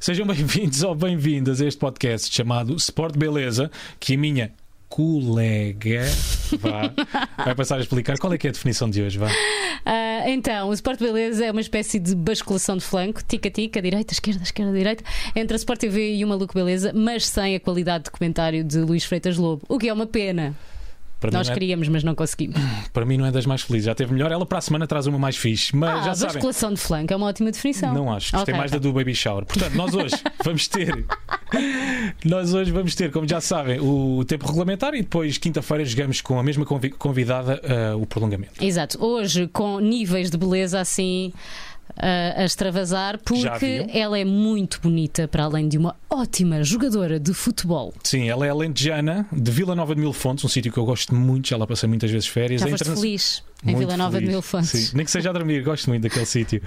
Sejam bem-vindos ou bem-vindas a este podcast chamado Sport Beleza, que a minha colega vá, vai passar a explicar qual é que é a definição de hoje. Vá. Uh, então, o Sport Beleza é uma espécie de basculação de flanco, tica-tica, direita, esquerda, esquerda, direita, entre a Sport TV e o Maluco Beleza, mas sem a qualidade de comentário de Luís Freitas Lobo, o que é uma pena. Para Nós é- queríamos, mas não conseguimos. para mim não é das mais felizes. Já teve melhor. Ela para a semana traz uma mais fixe. Mas Ah, já sabem. basculação de flanco é uma ótima definição. Não acho. Gostei Ok, mais ok. da do Baby Shower. Portanto, nós hoje vamos ter. Nós hoje vamos ter, como já sabem, o tempo regulamentar e depois, quinta-feira, jogamos com a mesma convi- convidada ah, o prolongamento. Exato, hoje com níveis de beleza assim a extravasar, porque ela é muito bonita, para além de uma ótima jogadora de futebol. Sim, ela é alentejana, de Vila Nova de Mil Fontes, um sítio que eu gosto muito, já lá passei muitas vezes férias. Já É interna- feliz em Muito Vila Nova de feliz. Mil Fontes. Sim, nem que seja a dormir, gosto muito daquele sítio.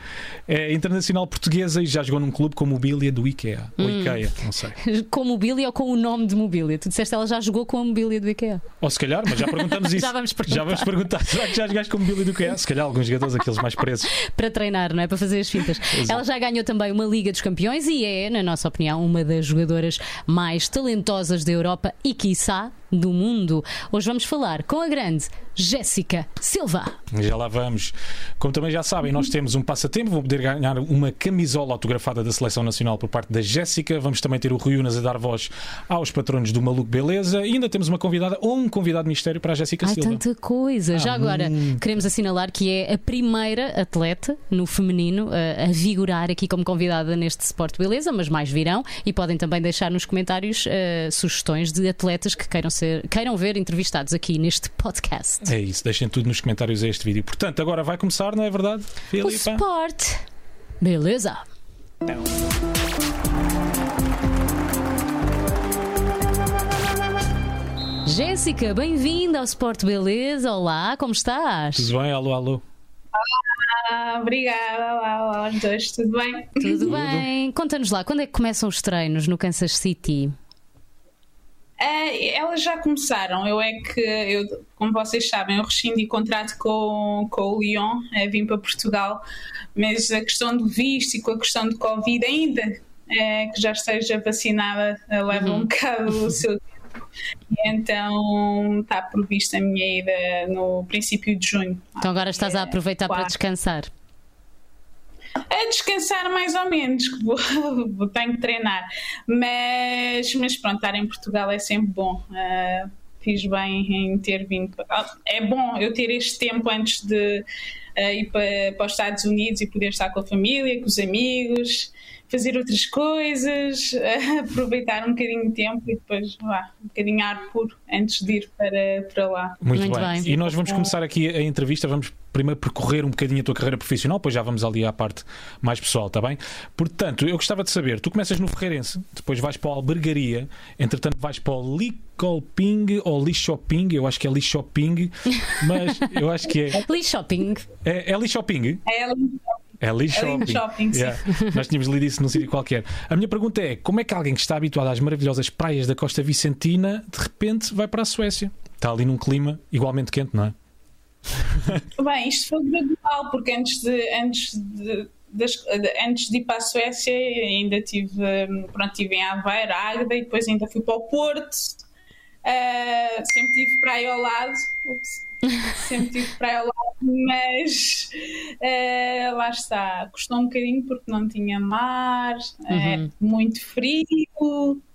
É internacional portuguesa e já jogou num clube com mobília do IKEA. Ou Hum. IKEA, não sei. Com mobília ou com o nome de mobília? Tu disseste que ela já jogou com a mobília do IKEA. Ou se calhar, mas já perguntamos isso. Já vamos perguntar. Já vamos perguntar. Será que já jogaste com mobília do IKEA? Se calhar alguns jogadores, aqueles mais presos. Para treinar, não é? Para fazer as fintas. Exato. Ela já ganhou também uma Liga dos Campeões e é, na nossa opinião, uma das jogadoras mais talentosas da Europa e, quiçá, do mundo. Hoje vamos falar com a grande Jéssica Silva. Já lá vamos. Como também já sabem, nós temos um passatempo. Vou poder ganhar uma camisola autografada da Seleção Nacional por parte da Jéssica. Vamos também ter o Rui Unas a dar voz aos patronos do Maluco Beleza. E ainda temos uma convidada ou um convidado mistério para a Jéssica Há Silva. tanta coisa. Já Há agora, muito. queremos assinalar que é a primeira atleta no feminino a, a vigorar aqui como convidada neste Sport Beleza, mas mais virão e podem também deixar nos comentários eh, sugestões de atletas que queiram, ser, queiram ver entrevistados aqui neste podcast. É isso, deixem tudo nos comentários a este vídeo. Portanto, agora vai começar, não é verdade, O Filipa? Sport Beleza. Jéssica, bem-vinda ao Sport Beleza. Olá, como estás? Tudo bem? Alô, alô. Ah, obrigada, olá, olá aos dois, tudo bem? Tudo bem? Conta-nos lá, quando é que começam os treinos no Kansas City? Ah, elas já começaram, eu é que, eu, como vocês sabem, eu rescindi contrato com, com o Lyon, eh, vim para Portugal, mas a questão do visto e com a questão do Covid ainda, eh, que já esteja vacinada, leva um bocado o seu tempo. E Então está prevista a minha ida no princípio de junho. Então agora estás a aproveitar para descansar. A descansar mais ou menos, que vou, tenho que treinar. Mas, mas pronto, estar em Portugal é sempre bom. Ah, fiz bem em ter vindo. para- É bom eu ter este tempo antes de ah, ir para, para os Estados Unidos e poder estar com a família, com os amigos, fazer outras coisas, aproveitar um bocadinho de tempo e depois vá, um bocadinho ar puro antes de ir para, para lá. Muito, Muito bem. bem. E nós vamos começar aqui a entrevista. Vamos primeiro percorrer um bocadinho a tua carreira profissional, depois já vamos ali à parte mais pessoal, está bem? Portanto, eu gostava de saber: tu começas no Ferreirense, depois vais para a Albergaria, entretanto vais para o Licolping ou Lixoping, eu acho que é Lixoping, mas eu acho que é. Lee Shopping. É, é Lixoping? É ali- É Lixoping. Shopping, sim. Yeah. Nós tínhamos lido isso num sítio qualquer. A minha pergunta é: como é que alguém que está habituado às maravilhosas praias da Costa Vicentina de repente vai para a Suécia? Está ali num clima igualmente quente, não é? Bem, isto foi gradual, porque antes de, antes de, das- antes de ir para a Suécia ainda tive, hum, pronto, estive em Aveiro, Águeda e depois ainda fui para o Porto. Ah, sempre tive praia ao lado. Ups. Sempre tive praia ao lado, mas ah, lá está. Custou um bocadinho porque não tinha mar, é muito frio.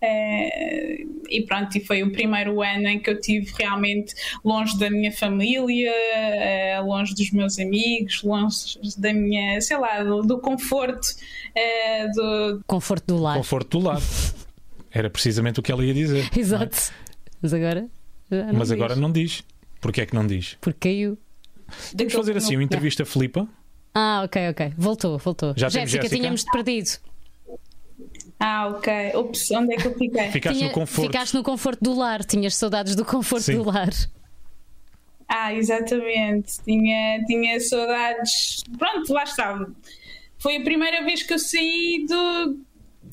é, e pronto, e foi o primeiro ano em que eu tive realmente longe da minha família, eh, longe dos meus amigos, longe da minha, sei lá, do, do conforto, eh, do, Conforto do lar. Conforto do lar. Era precisamente o que ela ia dizer. Exato. Mas agora. Mas diz, agora não diz. Porquê é que não diz? Porque caiu. Vamos daquele fazer assim uma entrevista a Filipa. Ah, ok, ok. Voltou, voltou. Já temos Jéssica, Jéssica? tínhamos-te perdido. Ah, ok. Ups, onde é que eu fiquei? Ficaste Tinha- no conforto. Ficaste no conforto do lar. Tinhas saudades do conforto Sim. do lar. Ah, exatamente. Tinha, tinha saudades. Pronto, lá estava. Foi a primeira vez que eu saí do,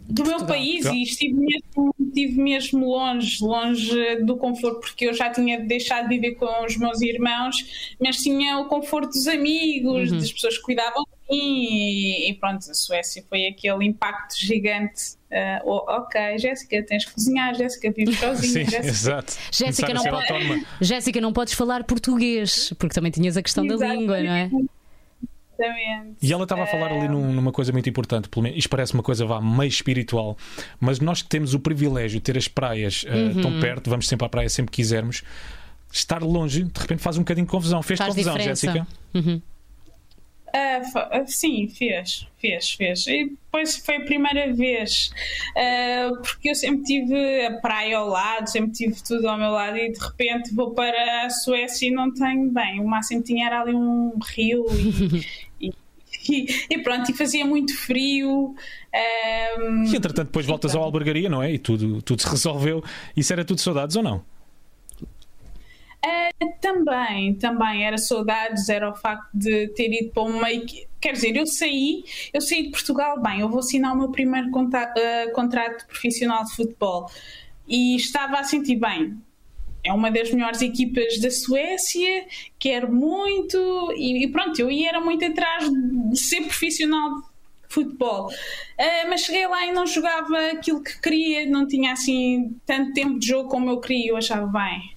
do meu país Portugal. e estive mesmo, estive mesmo longe, longe do conforto, porque eu já tinha deixado de viver com os meus irmãos, mas tinha o conforto dos amigos, das pessoas que cuidavam de e, e, pronto, a Suécia foi aquele impacto gigante. Uh, ok, Jéssica, tens que cozinhar, Jéssica, vives sozinha. Sim, Jéssica. exato. Jéssica, não, pode-. Jéssica, não podes falar português, porque também tinhas a questão da língua, não é? Exatamente. E ela estava a falar ali num- numa coisa muito importante, pelo menos, isto parece uma coisa vá meio espiritual, mas nós que temos o privilégio de ter as praias eh, Uhum. tão perto, vamos sempre à praia sempre que quisermos, estar longe de repente faz um bocadinho de confusão. Fez Faz confusão, diferença. Jéssica? Uhum. Ah, sim, fez, fez, fez. E depois foi a primeira vez, ah, porque eu sempre tive a praia ao lado, sempre tive tudo ao meu lado e de repente vou para a Suécia e não tenho bem. O máximo tinha era ali um rio e, e- pronto, e fazia muito frio. ah, E entretanto depois voltas ao albergaria, não é? E tudo, tudo se resolveu. Isso era tudo saudades ou não? Ah, também, também era saudades, era o facto de ter ido para uma equi- Quer dizer, eu saí, eu saí de Portugal, bem, eu vou assinar o meu primeiro conta- ah, contrato profissional de futebol e estava a sentir bem. É uma das melhores equipas da Suécia, quero muito, e, e pronto, eu ia era muito atrás de ser profissional de futebol. Ah, mas cheguei lá e não jogava aquilo que queria, não tinha assim tanto tempo de jogo como eu queria, eu achava bem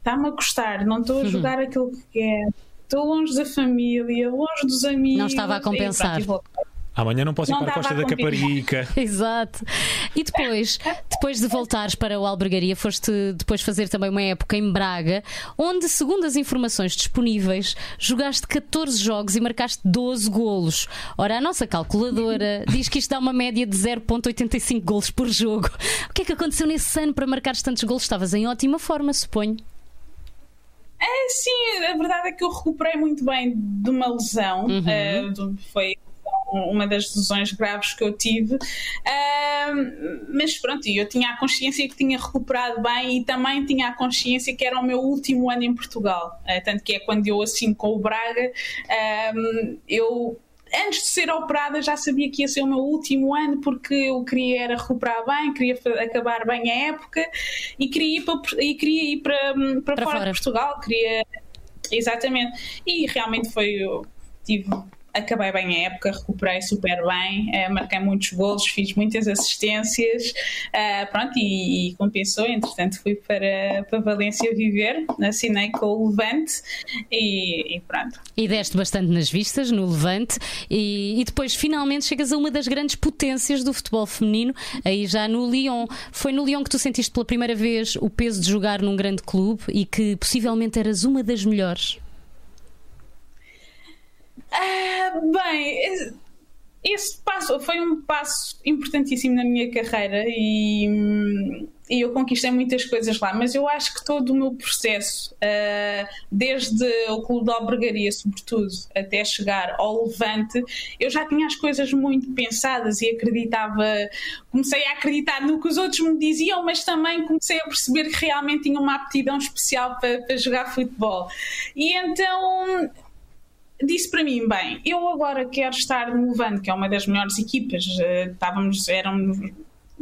está-me a custar, não estou a jogar aquilo que quero, estou longe da família, longe dos amigos. Não estava a compensar. pronto, e voltei. Amanhã não posso ir Não para a Costa da. Caparica. Exato. E depois, depois de voltares para o Albergaria, foste depois fazer também uma época em Braga, onde, segundo as informações disponíveis, jogaste 14 jogos e marcaste 12 golos. Ora, a nossa calculadora diz que isto dá uma média de 0,85 golos por jogo. O que é que aconteceu nesse ano para marcares tantos golos? Estavas em ótima forma, suponho. É, sim, a verdade é que eu recuperei muito bem de uma lesão, eh, do- foi uma das lesões graves que eu tive, Ah, mas pronto, eu tinha a consciência que tinha recuperado bem e também tinha a consciência que era o meu último ano em Portugal, Eh, tanto que é quando eu assino com o Braga, ah, eu antes de ser operada já sabia que ia ser o meu último ano porque eu queria era recuperar bem, queria acabar bem a época e queria ir para, e queria ir para, para, Para fora, fora. de Portugal, queria exatamente. E realmente foi eu tive acabei bem a época, recuperei super bem, eh, marquei muitos golos, fiz muitas assistências, eh, pronto, e, e compensou. Entretanto, fui para, para Valência viver, assinei com o Levante e, e pronto. E deste bastante nas vistas, no Levante, e, e depois finalmente chegas a uma das grandes potências do futebol feminino, aí já no Lyon. Foi no Lyon que tu sentiste pela primeira vez o peso de jogar num grande clube e que possivelmente eras uma das melhores. Ah, bem, esse- passo foi um passo importantíssimo na minha carreira e, e eu conquistei muitas coisas lá, mas eu acho que todo o meu processo, ah, desde o Clube de Albergaria, sobretudo, até chegar ao Levante, eu já tinha as coisas muito pensadas e acreditava, comecei a acreditar no que os outros me diziam, mas também comecei a perceber que realmente tinha uma aptidão especial para, para jogar futebol. E então disse para mim, bem, eu agora quero estar no Levante, que é uma das melhores equipas, eh, estávamos, éramos,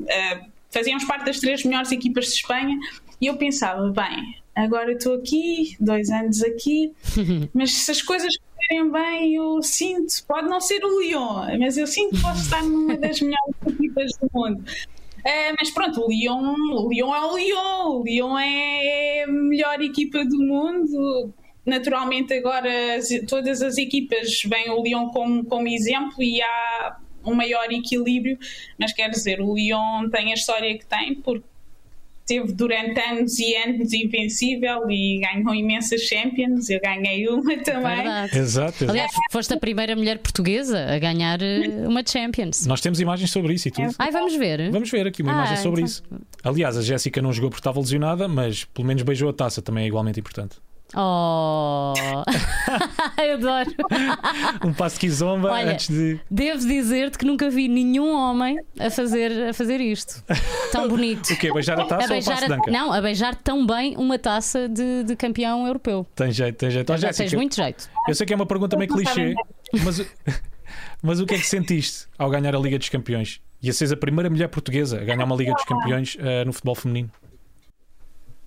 eh, fazíamos parte das três melhores equipas de Espanha, e eu pensava, bem, agora estou aqui, dois anos aqui, mas se as coisas correrem bem, eu sinto, pode não ser o Lyon, mas eu sinto que posso estar numa das melhores equipas do mundo. Eh, mas pronto, o Lyon, o Lyon é o Lyon, o Lyon é a melhor equipa do mundo. Naturalmente, agora as- todas as equipas veem o Lyon como, como exemplo e há um maior equilíbrio, mas quer dizer, o Lyon tem a história que tem, porque teve durante anos e anos invencível e ganhou imensas Champions. Eu ganhei uma também. Verdade. Exato, exato. Aliás, foste a primeira mulher portuguesa a ganhar eh, uma Champions. Nós temos imagens sobre isso e tudo. Ai, vamos ver. Vamos ver aqui uma Ah, imagem sobre então. isso. Aliás, a Jéssica não jogou porque estava lesionada, mas pelo menos beijou a taça, também é igualmente importante. Oh, eu adoro. Um passo de kizomba Olha, antes de. Devo dizer-te que nunca vi nenhum homem a fazer, a fazer isto. Tão bonito. O quê? Beijar a A taça ou o beijar, passo a- de anca? não, a beijar tão bem uma taça de, de campeão europeu. Tem jeito, tem jeito. Ó, Já tens Jéssica, muito jeito. eu sei que é uma pergunta meio clichê, mas, mas o que é que sentiste ao ganhar a Liga dos Campeões? E a seres a primeira mulher portuguesa a ganhar uma Liga dos Campeões eh, no futebol feminino?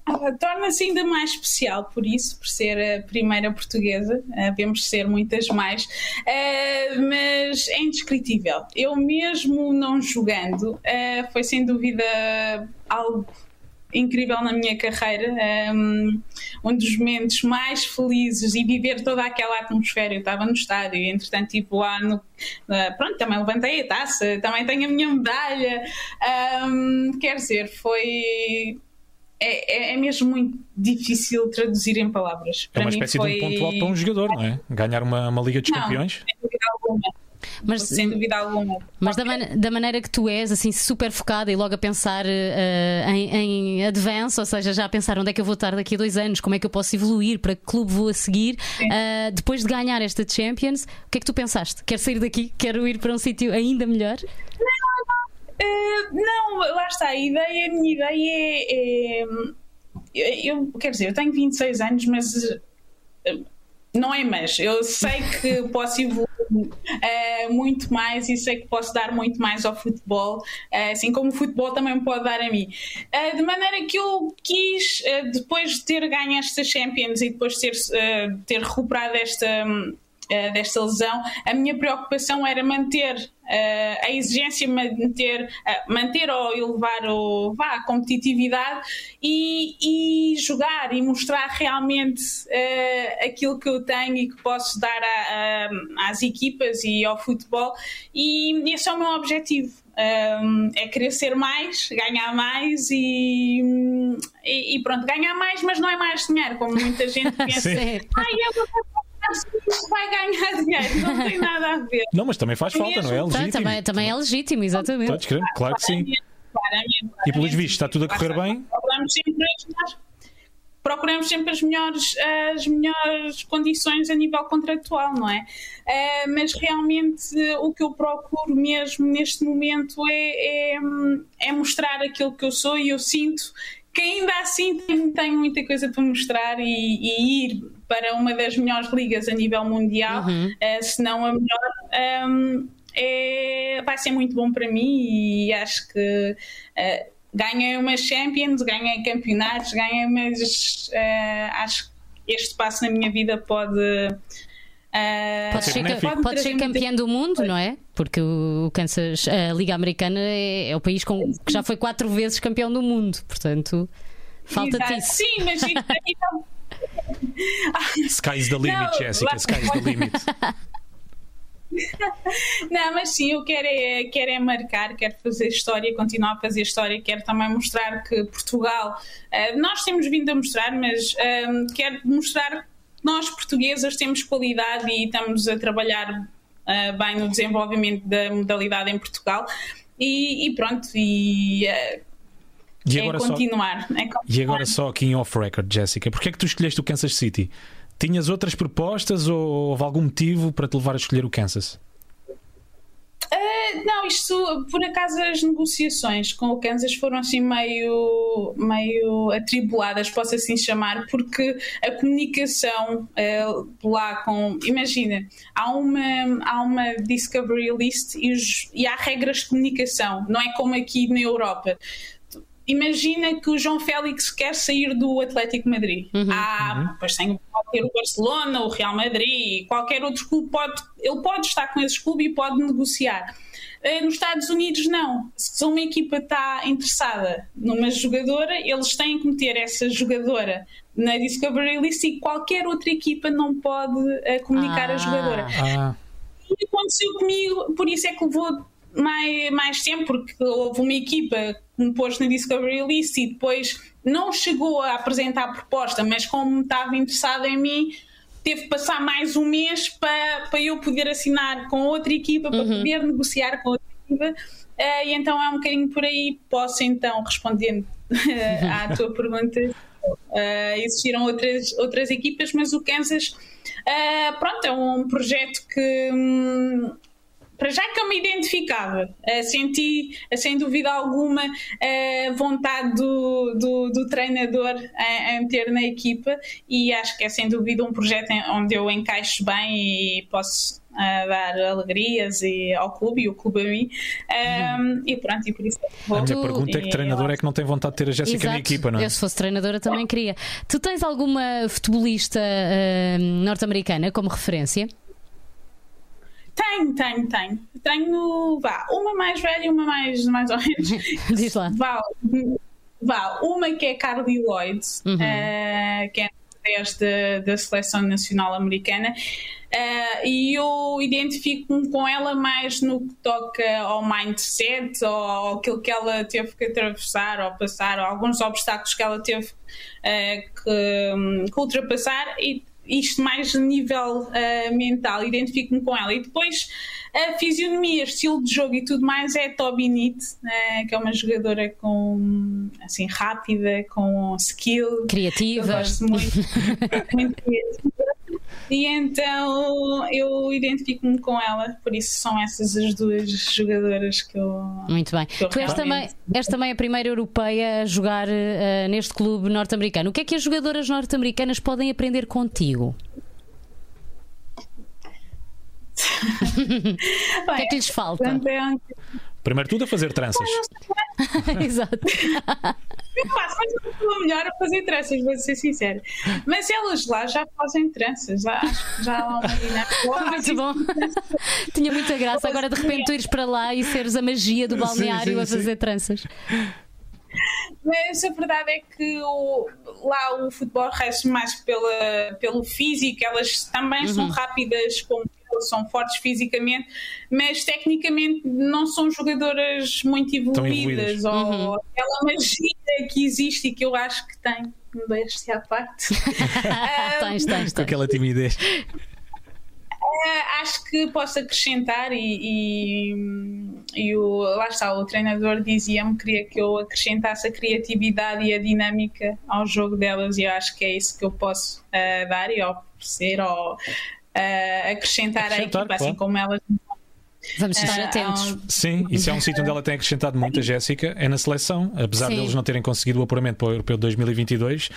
Ah, Torna-se ainda mais especial por isso, por ser a primeira portuguesa. Uh, devemos ser muitas mais, uh, mas é indescritível. Eu, mesmo não jogando, foi sem dúvida algo incrível na minha carreira. Um, dos momentos mais felizes e viver toda aquela atmosfera. Eu estava no estádio, e, entretanto, tipo lá no. Pronto, também levantei a taça, também tenho a minha medalha. Quer dizer, foi é, é, é, mesmo muito difícil traduzir em palavras. É uma espécie foi... de um ponto alto para um jogador, não é? Ganhar uma, uma Liga dos não, Campeões. Sem dúvida alguma. Mas, sem dúvida alguma. Mas da, man da, maneira que tu és, assim, super focada e logo a pensar uh, em, em advance, ou seja, já a pensar onde é que eu vou estar daqui a dois anos, como é que eu posso evoluir, para que clube vou a seguir, uh, depois de ganhar esta Champions, o que é que tu pensaste? Quero sair daqui? Quero ir para um sítio ainda melhor? Não. Uh, não, lá está. A ideia, a minha ideia é, é eu, quer dizer, eu tenho 26 anos, mas uh, não é mas. Eu sei que posso evoluir uh, muito mais e sei que posso dar muito mais ao futebol, uh, assim como o futebol também me pode dar a mim. Uh, de maneira que eu quis, depois de ter ganho esta Champions e depois de ter, ter recuperado esta. Um, desta lesão, a minha preocupação era manter Uh, a exigência manter, uh, manter ou elevar o, vá, a competitividade e, e jogar e mostrar realmente aquilo que eu tenho e que posso dar a, a, às equipas e ao futebol e esse é o meu objetivo. Um, é querer ser mais, ganhar mais e, e, e, pronto, ganhar mais, mas não é mais dinheiro, como muita gente pensa. Ai, eu isso vai ganhar dinheiro, não tem nada a ver. Não, mas também faz falta, não é? é legítimo. Também, também é legítimo, exatamente. Todos queremos, claro que sim. E pelos vistos, está tudo a correr bem? Procuramos sempre, procuramos sempre as melhores, as melhores condições a nível contratual, não é? Uh, mas realmente o que eu procuro mesmo neste momento é, é, é mostrar aquilo que eu sou e eu sinto que ainda assim tenho, tenho muita coisa para mostrar e, e, ir para uma das melhores ligas a nível mundial, uhum. uh, se não a melhor, um, é, vai ser muito bom para mim e acho que uh, ganhei umas Champions, ganhei campeonatos, ganhei, mas uh, acho que este passo na minha vida pode. Uh, pode ser, pode, pode ser campeão do mundo, não é? Porque o Kansas, a Liga Americana é, é o país com, que já foi quatro vezes campeão do mundo, portanto, falta-te isso. Sim, mas. Sky's the limit, não, Jessica, sky's the limit. Não, mas sim, eu quero é, quero é marcar, quero fazer história, continuar a fazer história, quero também mostrar que Portugal, uh, nós temos vindo a mostrar, mas uh, quero mostrar que nós portuguesas temos qualidade e estamos a trabalhar uh, bem no desenvolvimento da modalidade em Portugal. E, e pronto, e uh, e agora, é continuar, só, é continuar. e agora só aqui em off-record, Jéssica, porquê é que tu escolheste o Kansas City? Tinhas outras propostas ou houve algum motivo para te levar a escolher o Kansas? Uh, não, isto por acaso as negociações com o Kansas foram assim meio, meio atribuladas, posso assim chamar, porque a comunicação uh, lá com. Imagina, há uma, há uma Discovery List e, os, e há regras de comunicação, não é como aqui na Europa imagina que o João Félix quer sair do Atlético Madrid. Uhum, ah, uhum. depois tem, pode ter o Barcelona, o Real Madrid, qualquer outro clube pode, ele pode estar com esse clube e pode negociar. Eh, nos Estados Unidos, não. Se uma equipa está interessada numa jogadora, eles têm que meter essa jogadora na Discovery List e qualquer outra equipa não pode uh, comunicar ah, a jogadora. Ah. E aconteceu comigo, por isso é que levou mais, mais tempo, porque houve uma equipa pôs na Discovery List e depois não chegou a apresentar a proposta, mas como estava interessada em mim, teve que passar mais um mês para, para eu poder assinar com outra equipa, para uhum. poder negociar com outra equipa. Uh, e então é um bocadinho por aí. Posso então, respondendo à tua pergunta, uh, existiram outras, outras equipas, mas o Kansas, uh, pronto, é um projeto que. Um, para já que eu me identificava, uh, senti, uh, sem dúvida alguma, uh, vontade do, do, do treinador em ter na equipa e acho que é sem dúvida um projeto onde eu encaixo bem e posso a dar alegrias e ao clube e o clube a mim. Um, e pronto, e por isso. A minha Tu- pergunta é que treinador é que não tem vontade de ter a Jéssica na equipa, não é? Eu, se fosse treinadora, também queria. Tu tens alguma futebolista ah, norte-americana como referência? Tenho, tenho, tenho. Tenho, vá, uma mais velha e uma mais, mais ou menos. Diz lá. Vá, vá, uma que é Carly Lloyd, Uhum. eh, que é desta da seleção nacional americana. eh, e eu identifico-me com ela mais no que toca ao mindset, ou ao aquilo que ela teve que atravessar ou passar, ou alguns obstáculos que ela teve eh, que, hum, que ultrapassar, e isto mais a nível eh, mental, identifico-me com ela. E depois a fisionomia, estilo de jogo e tudo mais é Toby Nitt, eh, que é uma jogadora com assim rápida, com skill. Eu Criativa. gosto muito, muito criativa. E então eu identifico-me com ela, por isso são essas as duas jogadoras que eu. Muito bem. Eu Tu és também, és também a primeira europeia a jogar ah, neste clube norte-americano. O que é que as jogadoras norte-americanas podem aprender contigo? O que é que lhes falta? Primeiro tudo a fazer tranças. Exato. Eu faço, mas eu estou melhor a fazer tranças, vou ser sincera. Mas elas lá já fazem tranças, já, já há uma. Muito bom. Tinha muita graça. Agora de repente tu ires para lá e seres a magia do balneário sim, a sim. fazer tranças. Mas a verdade é que o- lá o futebol rege mais pela, pelo físico, elas também são rápidas como são fortes fisicamente, mas tecnicamente não são jogadoras muito evoluídas, evoluídas. ou aquela magia que existe e que eu acho que tem, modéstia à parte. tens, tens, Com tens. aquela timidez. Eh, acho que posso acrescentar e, e, e o, lá está, o treinador dizia-me que queria que eu acrescentasse a criatividade e a dinâmica ao jogo delas e eu acho que é isso que eu posso eh, dar e oferecer ou eh, acrescentar, Acrescentar, à equipa, claro. assim como elas Vamos estar eh, atentos. Sim, isso é um sítio onde ela tem acrescentado muito a Jéssica, é na seleção, apesar Sim. deles não terem conseguido o apuramento para o Europeu de 2022,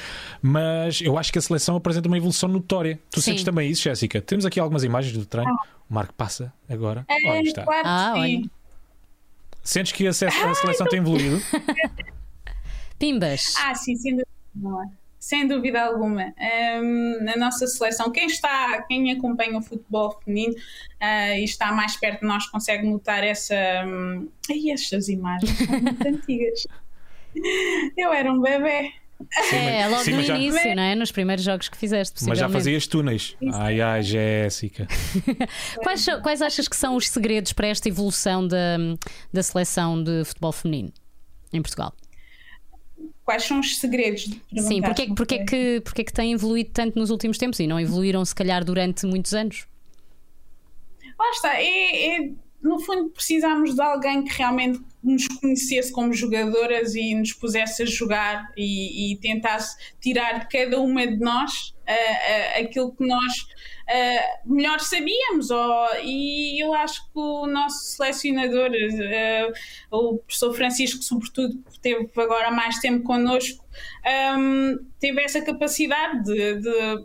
mas eu acho que a seleção apresenta uma evolução notória. Tu Sim. sentes também isso, Jéssica? Temos aqui algumas imagens do treino. O Marco passa agora. Olha, É, está. claro que Ah, sim. olha. Sentes que a, se- a seleção tem evoluído? Pimbas. Ah, sim, dúvida, alguma. Sem dúvida alguma. Hum, na nossa seleção, quem está, quem acompanha o futebol feminino ah, e está mais perto de nós consegue notar essa. Hum, ai, estas imagens são muito antigas. Eu era um bebê. É, logo sim, no já- início, não é? Nos primeiros jogos que fizeste, Mas já fazias túneis. Ai, ai, Jéssica. Quais, quais achas que são os segredos para esta evolução da, da seleção de futebol feminino em Portugal? Quais são os segredos? Sim, porque, é- porque, é que, porque é que têm evoluído tanto nos últimos tempos e não evoluíram, se calhar, durante muitos anos? Lá está, é, é- no fundo precisamos de alguém que realmente nos conhecesse como jogadoras e nos pusesse a jogar e, e tentasse tirar de cada uma de nós ah, ah, aquilo que nós ah, melhor sabíamos. Ou- e eu acho que o nosso selecionador, o professor Francisco, sobretudo, que teve agora mais tempo connosco, ahm, teve essa capacidade de- de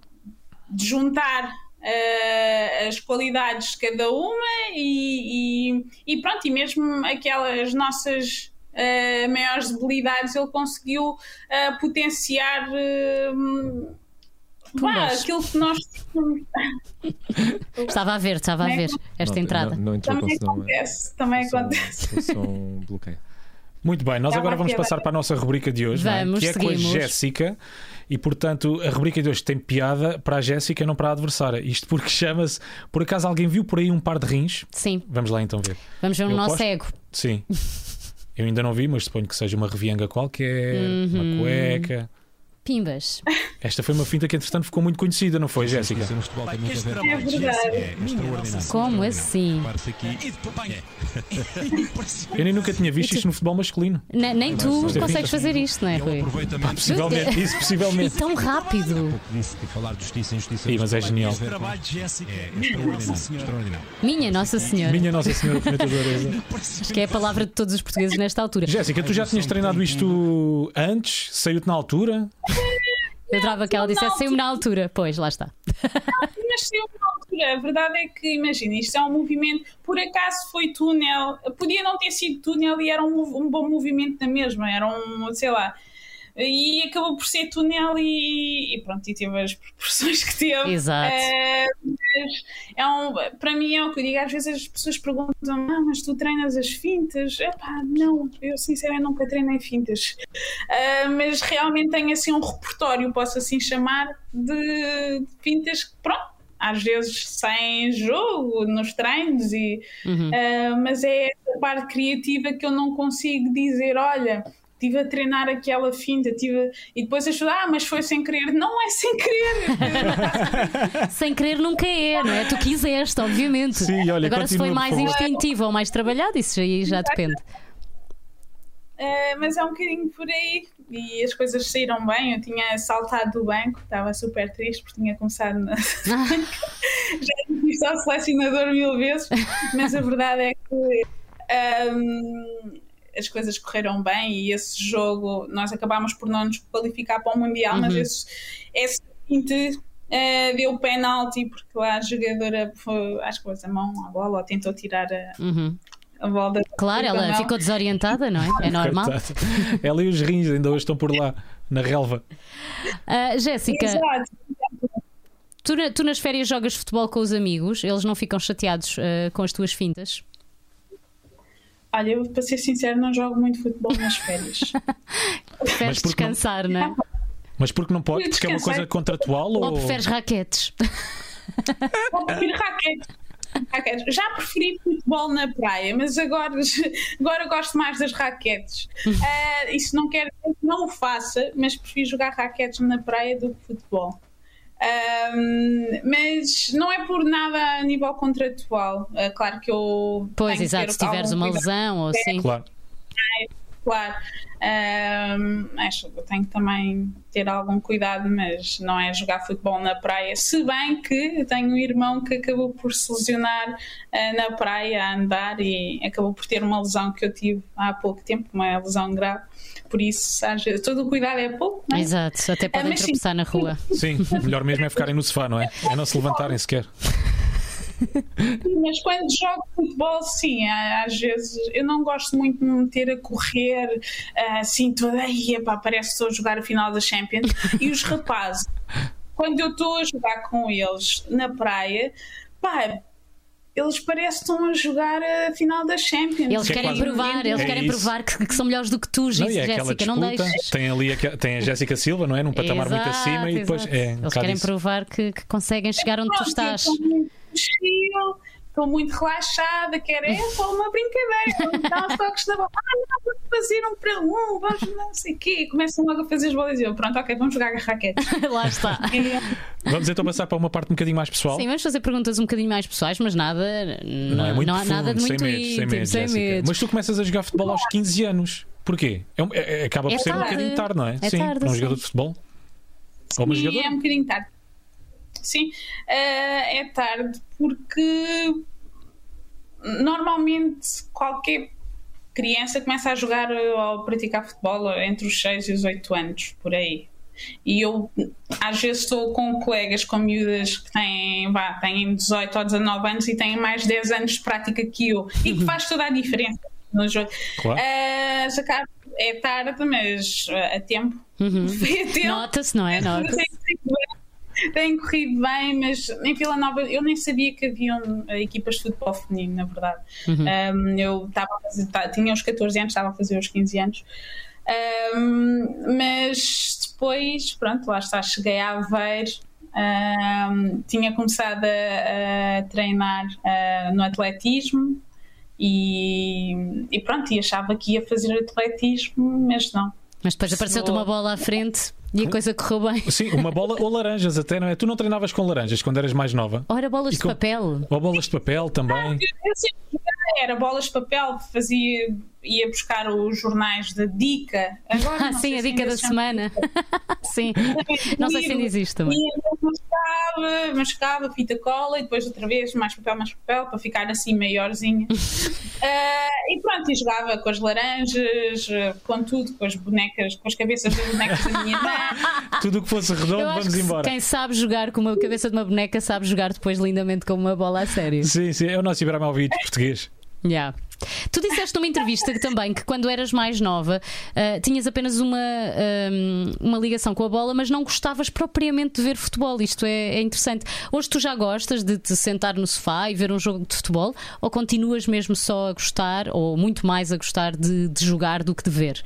de juntar eh, as qualidades de cada uma e, e, e pronto, e mesmo aquelas nossas eh, maiores debilidades ele conseguiu eh, potenciar aquilo que nós Estava a ver, estava a é ver esta não, entrada. Não, não também senão, acontece, também acontece. só um bloqueio. Muito bem, nós Estava agora vamos passar para a nossa rubrica de hoje, não é? Vamos, que é com a seguimos. Jéssica. E portanto, a rubrica de hoje tem piada para a Jéssica, não para a adversária. Isto porque chama-se. Por acaso alguém viu por aí um par de rins? Sim, Vamos lá então ver. vamos ver o nosso posso? ego. Sim. Eu ainda não vi, mas suponho que seja uma revianga qualquer, Uhum. uma cueca. Pimbas. Esta foi uma finta que entretanto ficou muito conhecida, não foi, Jéssica? É verdade. É. Como assim? Eu nem nunca tinha visto isto no futebol masculino. Ne- nem tu tem consegues fazer isto, não é, Rui? Aproveitamento. Possivelmente, isso E possivelmente. tão rápido. E. Sim, mas é genial. É. Minha Nossa Senhora. Minha Nossa Senhora comentadora. Acho que é a palavra de todos os portugueses nesta altura. Jéssica, tu já tinhas treinado isto antes? Saiu-te na altura? Eu adorava que ela dissesse saiu-me na altura. Pois, lá está. mas saiu na altura. A verdade é que, imagina, isto é um movimento, por acaso foi túnel, podia não ter sido túnel e era um, um bom movimento na mesma, era um, sei lá. E acabou por ser túnel e, e pronto, e teve as proporções que teve. Exato. Mas é um, para mim é o que eu digo, às vezes as pessoas perguntam, ah, mas tu treinas as fintas? Epá, não, eu sinceramente nunca treinei fintas. Ah, mas realmente tenho assim um repertório, posso assim chamar, de fintas que, pronto, às vezes sem jogo, nos treinos, e, Uhum. ah, mas é essa parte criativa que eu não consigo dizer, olha. Estive a treinar aquela finta, tive a- e depois as pessoas, ah, mas foi sem querer. Não é sem querer. Sem querer nunca é, não é? Tu quiseste, obviamente. Sim, olha, Agora, se foi mais instintivo ou mais trabalhado, isso aí já depende. Uh, mas é um bocadinho por aí e as coisas saíram bem. Eu tinha saltado do banco, estava super triste porque tinha começado na... já disse ao selecionador mil vezes, mas a verdade é que um, as coisas correram bem e esse jogo nós acabámos por não nos qualificar para o Mundial, mas esse, esse finte, uh, deu penalti porque lá a jogadora foi, acho que pôs a mão à bola ou tentou tirar a, Uhum. a bola. Claro, ela Não. ficou desorientada, não é? É normal. Ela e os rins ainda hoje estão por lá, na relva. Ah, Jéssica, Exato. tu, tu nas férias jogas futebol com os amigos, eles não ficam chateados ah, com as tuas fintas? Olha, eu, para ser sincero, não jogo muito futebol nas férias. Preferes porque não- descansar, não é? Mas porque não pode? Porque é uma coisa contratual Ou ou. preferes raquetes? Eu prefiro raquete. Raquetes. Já preferi futebol na praia, mas agora, agora gosto mais das raquetes. Ah, isso não quer dizer que não o faça, mas prefiro jogar raquetes na praia do que futebol. Ahm, mas não é por nada a nível contratual. Ah, claro que eu. Pois, tenho que exato, ter se tiveres uma lesão ou assim. Claro. Claro. Ahm, acho que eu tenho que também ter algum cuidado, mas não é jogar futebol na praia. Se bem que eu tenho um irmão que acabou por se lesionar ah, na praia a andar e acabou por ter uma lesão que eu tive há pouco tempo, uma lesão grave. Por isso, às vezes, todo o cuidado é pouco, não é? Exato, até podem mas sim. tropeçar na rua. Sim, o melhor mesmo é ficarem no sofá, não é? É não se levantarem sequer. Mas quando jogo futebol, sim, às vezes eu não gosto muito de me meter a correr ah, assim toda aí, epá, parece que estou a jogar a final da Champions. E os rapazes, quando eu estou a jogar com eles na praia, pá, eles parecem que estão a jogar a final da Champions. Eles é querem quase- provar, eles É querem isso. provar que, que são melhores do que tu, Não, é Jéssica, não deixes. Tem ali aque- tem a Jéssica Silva, não é? Num patamar muito Exato, acima e depois exato. é. um Eles querem isso. provar que, que conseguem chegar onde tu estás. Muito chill, estou muito relaxada, quero é só uma brincadeira, vamos dar uns toques na bola. Ah, não, vamos fazer um para um, vamos não sei o quê. Começam logo a fazer as bolas e eu, pronto, ok, vamos jogar raquete. Lá está. Vamos então passar para uma parte um bocadinho mais pessoal. Sim, vamos fazer perguntas um bocadinho mais pessoais, mas nada. Não, é muito há profundo, nada de muito sem medo, sem íntimo, medo, sem medo. Mas tu começas a jogar futebol aos 15 anos. Porquê? É um- é- é- acaba por É ser um tarde. bocadinho tarde, não é? É sim, tarde, para um sim. jogador de futebol. Ou uma Sim, jogadora. é um bocadinho tarde. Sim, eh, é tarde porque normalmente qualquer criança começa a jogar eh, ou praticar futebol entre os 6 e os 8 anos, por aí. E eu às vezes estou com colegas com miúdas que têm, vá, têm 18 ou 19 anos e têm mais 10 anos de prática que eu e que faz toda a diferença no jogo. Claro. Eh, calhar é tarde, mas eh, a tempo. Tempo. Nota-se, não é? Nota-se. Tem corrido bem, mas em Vila Nova eu nem sabia que haviam eh, equipas de futebol feminino, na verdade. Um, eu estava a fazer, tinha uns 14 anos, estava a fazer os 15 anos. Um, mas depois, pronto, lá está, cheguei a Aveiro. um, tinha começado a, a treinar ah, no atletismo e, e pronto, e achava que ia fazer atletismo, mas não. Mas depois apareceu-te uma bola à frente e a coisa correu bem. Sim, uma bola ou laranjas até, não é? Tu não treinavas com laranjas quando eras mais nova? Ora, bolas E de com- papel. Ou bolas de papel também? Eu, eu sempre joguei, era bolas de papel, fazia, ia buscar os jornais da Dica. Agora, Ah, sim, a dica da semana. sim. Não sei se ainda existe então mascava, mascava fita cola e depois outra vez mais papel, mais papel para ficar assim maiorzinha. Ah, e pronto, e jogava com as laranjas, com tudo, com as bonecas, com as cabeças das bonecas da minha irmã. Tudo o que fosse redondo, vamos que embora. quem sabe jogar com uma cabeça de uma boneca sabe jogar depois lindamente com uma bola a sério. Sim, sim, é o nosso Ibrahimovic português. Yeah. Tu disseste numa entrevista que também que quando eras mais nova ah, tinhas apenas uma, ahm, uma ligação com a bola, mas não gostavas propriamente de ver futebol. Isto é, é interessante. Hoje tu já gostas de te sentar no sofá e ver um jogo de futebol ou continuas mesmo só a gostar ou muito mais a gostar de, de jogar do que de ver?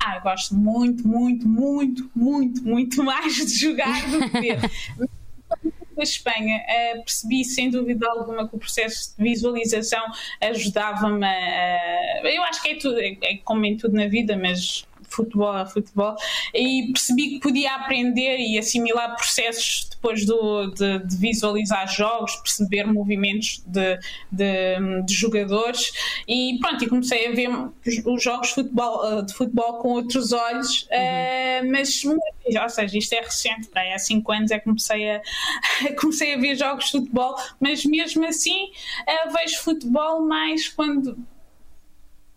Ah, eu gosto muito, muito, muito, muito, muito mais de jogar do que ver. Da Espanha, eh, percebi sem dúvida alguma que o processo de visualização ajudava-me a. Eu acho que é, tudo, é, é como em tudo na vida, mas futebol é futebol. E percebi que podia aprender e assimilar processos depois do, de, de visualizar jogos, perceber movimentos de, de, de jogadores. E pronto, e comecei a ver os, os jogos de futebol, eh, de futebol com outros olhos, eh, mas ou seja, isto é recente, pá, há 5 anos é que comecei a, comecei a ver jogos de futebol, mas mesmo assim eh, vejo futebol mais quando,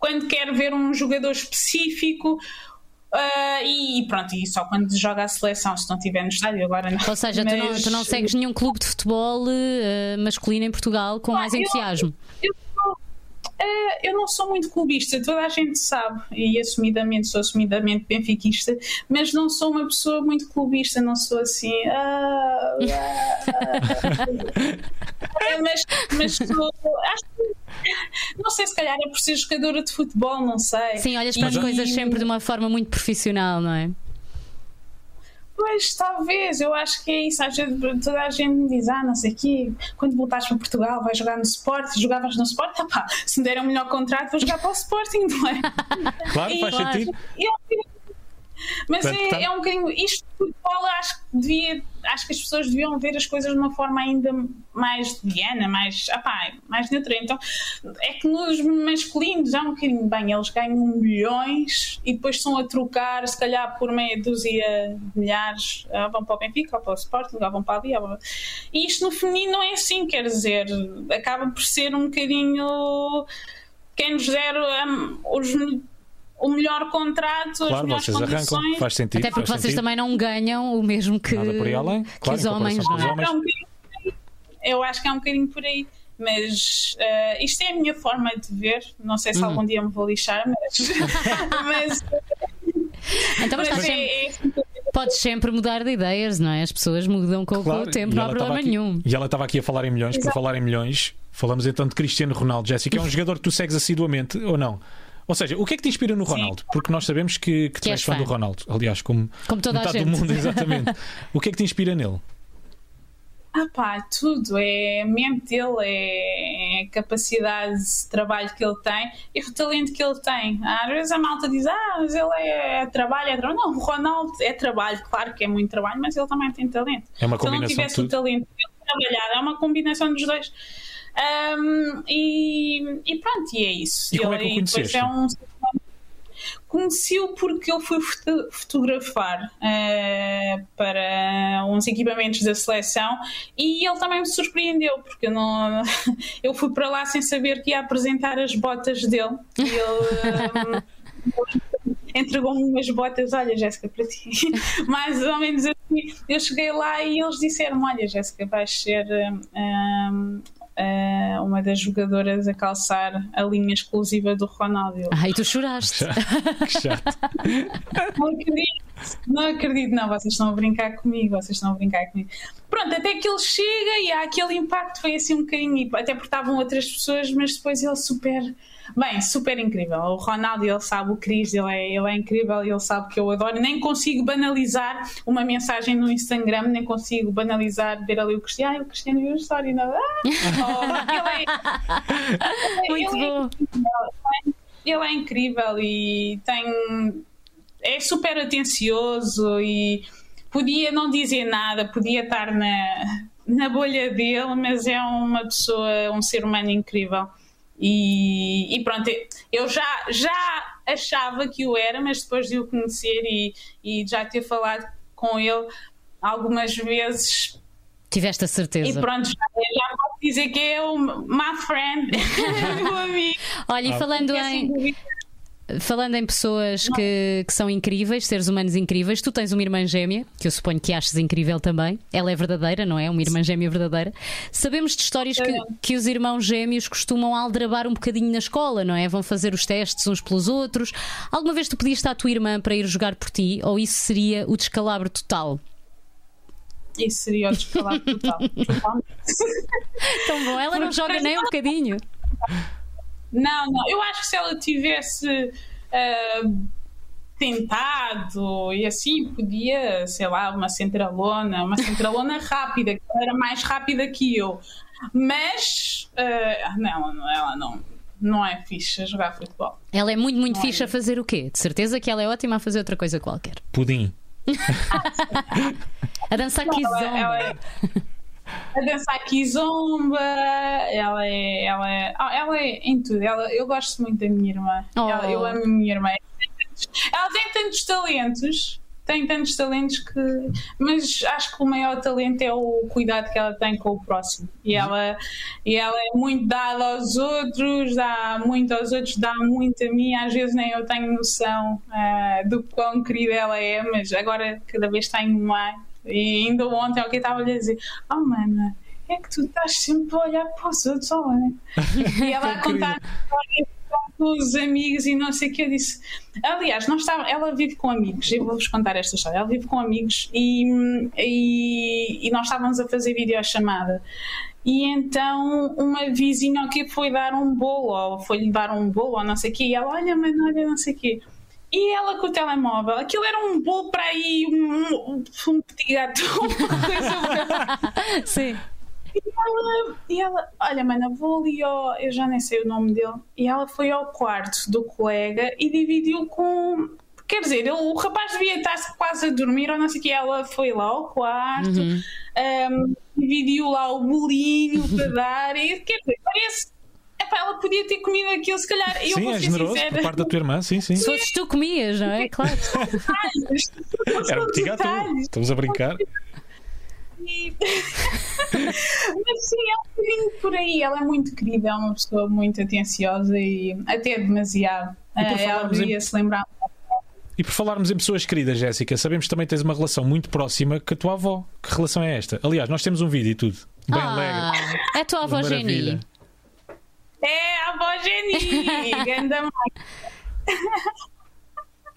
quando quero ver um jogador específico. eh, e pronto, e só quando joga a seleção, se não estiver no estádio agora não. Ou seja, tu, não, Mas- tu não segues nenhum clube de futebol eh, masculino em Portugal com mais eu- entusiasmo. Eu, sou- eh, eu não sou muito clubista, toda a gente sabe, e assumidamente sou assumidamente benfiquista, mas não sou uma pessoa muito clubista, não sou assim. ah, ah, ah. mas, mas sou, não sei, se calhar é por ser jogadora de futebol, não sei. Sim, olhas para as E- coisas sempre de uma forma muito profissional, não é? Pois, talvez, eu acho que é isso. Às vezes toda a gente me diz: Ah, não sei o quê, quando voltares para Portugal, vais jogar no Sport. Jogavas no Sport? Ah, pá, se me der um melhor contrato, vou jogar para o Sporting, não é? Claro, E- faz sentido. E é um bocadinho- Mas Portanto, tá- é, é um bocadinho. Isto futebol, acho que devia. Acho que as pessoas deviam ver as coisas de uma forma ainda mais leviana, mais, ah pá, mais neutra. Então, é que nos masculinos há um bocadinho bem, eles ganham milhões e depois estão a trocar, se calhar por meia dúzia de milhares, ah, vão para o Benfica, ou para o Sporting, ou vão para ali. ou- E isto no feminino não é assim, quer dizer, acaba por ser um bocadinho quem nos der hum, os o melhor contrato, as Claro, melhores vocês arrancam, condições. faz sentido. Até porque faz vocês sentido. também não ganham o mesmo que, Nada por aí além, que claro, os homens, não é? homens. É um bocadinho por aí. Eu acho que é um bocadinho por aí. Mas eh, isto é a minha forma de ver. Não sei se Uhum. algum dia me vou lixar, mas, mas, Então, mas mas estás sempre- é, é podes sempre mudar de ideias, não é? As pessoas mudam com, com Claro, o tempo, não há problema aqui- nenhum. E ela estava aqui a falar em milhões, por Exato. falar em milhões, falamos então de Cristiano Ronaldo, Jéssica, é um jogador que tu segues assiduamente ou não? Ou seja, o que é que te inspira no Ronaldo? Porque nós sabemos que, que tu Que és és fã fã. do Ronaldo, aliás, como, Como toda a metade gente. do mundo, exatamente. o que é que te inspira nele? Ah pá, tudo. É a mente dele, é a capacidade de trabalho que ele tem e o talento que ele tem. Às vezes a malta diz, ah, mas ele é trabalho, é trabalho. Não, o Ronaldo é trabalho, claro que é muito trabalho, mas ele também tem talento. É uma Se ele não combinação de tivesse o talento de trabalhar, é uma combinação dos dois. Ahm, e, e pronto, e é isso. E como é que o Ele- conheceste? é um Conheci-o porque eu fui foto- fotografar eh, para uns equipamentos da seleção e ele também me surpreendeu porque eu, não, eu fui para lá sem saber que ia apresentar as botas dele e ele eh, entregou-me umas botas, olha Jéssica, para ti mais ou menos assim, eu cheguei lá e eles disseram, olha Jéssica, vais ser eh, eh, uma das jogadoras a calçar a linha exclusiva do Ronaldo Ah, e tu choraste. que chato. não acredito, não acredito, não, vocês estão a brincar comigo, vocês estão a brincar comigo. Pronto, até que ele chega e há aquele impacto, foi assim um bocadinho, até porque estavam outras pessoas, mas depois ele super, bem, super incrível. O Ronaldo, ele sabe, o Cris, ele é, ele é incrível, ele sabe que eu adoro, nem consigo banalizar uma mensagem no Instagram, nem consigo banalizar, ver ali o Cristiano, ah, o Cristiano viu a história, não, ah, oh, ele é, Muito ele é bom. ele é incrível e tem é super atencioso e podia não dizer nada, podia estar na, na bolha dele, mas é uma pessoa, um ser humano incrível. E, e pronto, eu já, já achava que o era, mas depois de o conhecer e, e já ter falado com ele algumas vezes, Tiveste a e certeza. pronto, já, já posso dizer que é o my friend, meu amigo. Olha, e falando É, sem em. Falando em pessoas que, que são incríveis, seres humanos incríveis, tu tens uma irmã gêmea, que eu suponho que achas incrível também. Ela é verdadeira, não é? Uma irmã gêmea verdadeira. Sabemos de histórias que, que os irmãos gêmeos costumam aldrabar um bocadinho na escola, não é? Vão fazer os testes uns pelos outros. Alguma vez tu pediste à tua irmã para ir jogar por ti, ou isso seria o descalabro total? Isso seria o descalabro total. Tão bom, ela não joga nem um bocadinho. Não, não. Eu acho que se ela tivesse ah, tentado e assim podia, sei lá, uma centralona, uma centralona rápida, que ela era mais rápida que eu. Mas ah, não, não, ela não, não é fixe a jogar futebol. Ela é muito, muito Olha. fixe a fazer o quê? De certeza que ela é ótima a fazer outra coisa qualquer. Pudim. A dançar Ela, kizomba. ela é, a dançar kizomba, ela é, ela é, ah, ela é em tudo. Ela, eu gosto muito da minha irmã. Oh. Ela- eu amo a minha irmã. Ela tem tantos talentos, tem tantos talentos que. Mas acho que o maior talento é o cuidado que ela tem com o próximo. E ela, e ela é muito dada aos outros, dá muito aos outros, dá muito a mim. Às vezes nem eu tenho noção ah, do quão querida ela é, mas agora cada vez tenho mais. E ainda ontem alguém estava a dizer: Oh, mana. É que tu estás sempre a olhar para os outros, oh, mana. E ela a contar os amigos e não sei o que eu disse. Aliás, nós estávamos, ela vive com amigos, eu vou-vos contar esta história. Ela vive com amigos e, e, e nós estávamos a fazer videochamada. E então uma vizinha que foi dar um bolo, ou foi-lhe dar um bolo, ou não sei o quê, e ela, olha, mano, olha, não sei o quê. E ela com o telemóvel, aquilo era um bolo para aí, um, um, um petit uma coisa Sim. e ela, e ela, olha, mana, vou ali ao. Eu já nem sei o nome dele. E ela foi ao quarto do colega e dividiu com. Quer dizer, ele- o rapaz devia estar quase a dormir ou não sei o que. Ela foi lá ao quarto, um, dividiu lá o bolinho para dar. E quer dizer, parece. Epá, ela podia ter comido aquilo, se calhar. E eu Sim, é generoso sincera. por parte da tua irmã, sim, sim. Se fosses tu comias, não é? Claro. Era um petit. Detalhes. Estamos a brincar. Mas sim, é um bocadinho por aí. Ela é muito querida, é uma pessoa muito atenciosa e até demasiado. E por Eh, ela falarmos em- devia se lembrar. E por falarmos em pessoas queridas, Jéssica, sabemos que também tens uma relação muito próxima com a tua avó. Que relação é esta? Aliás, nós temos um vídeo e tudo. Bem Ah, alegre. é a tua avó Maravilha. Geni. É a avó Geni! Ganda mãe.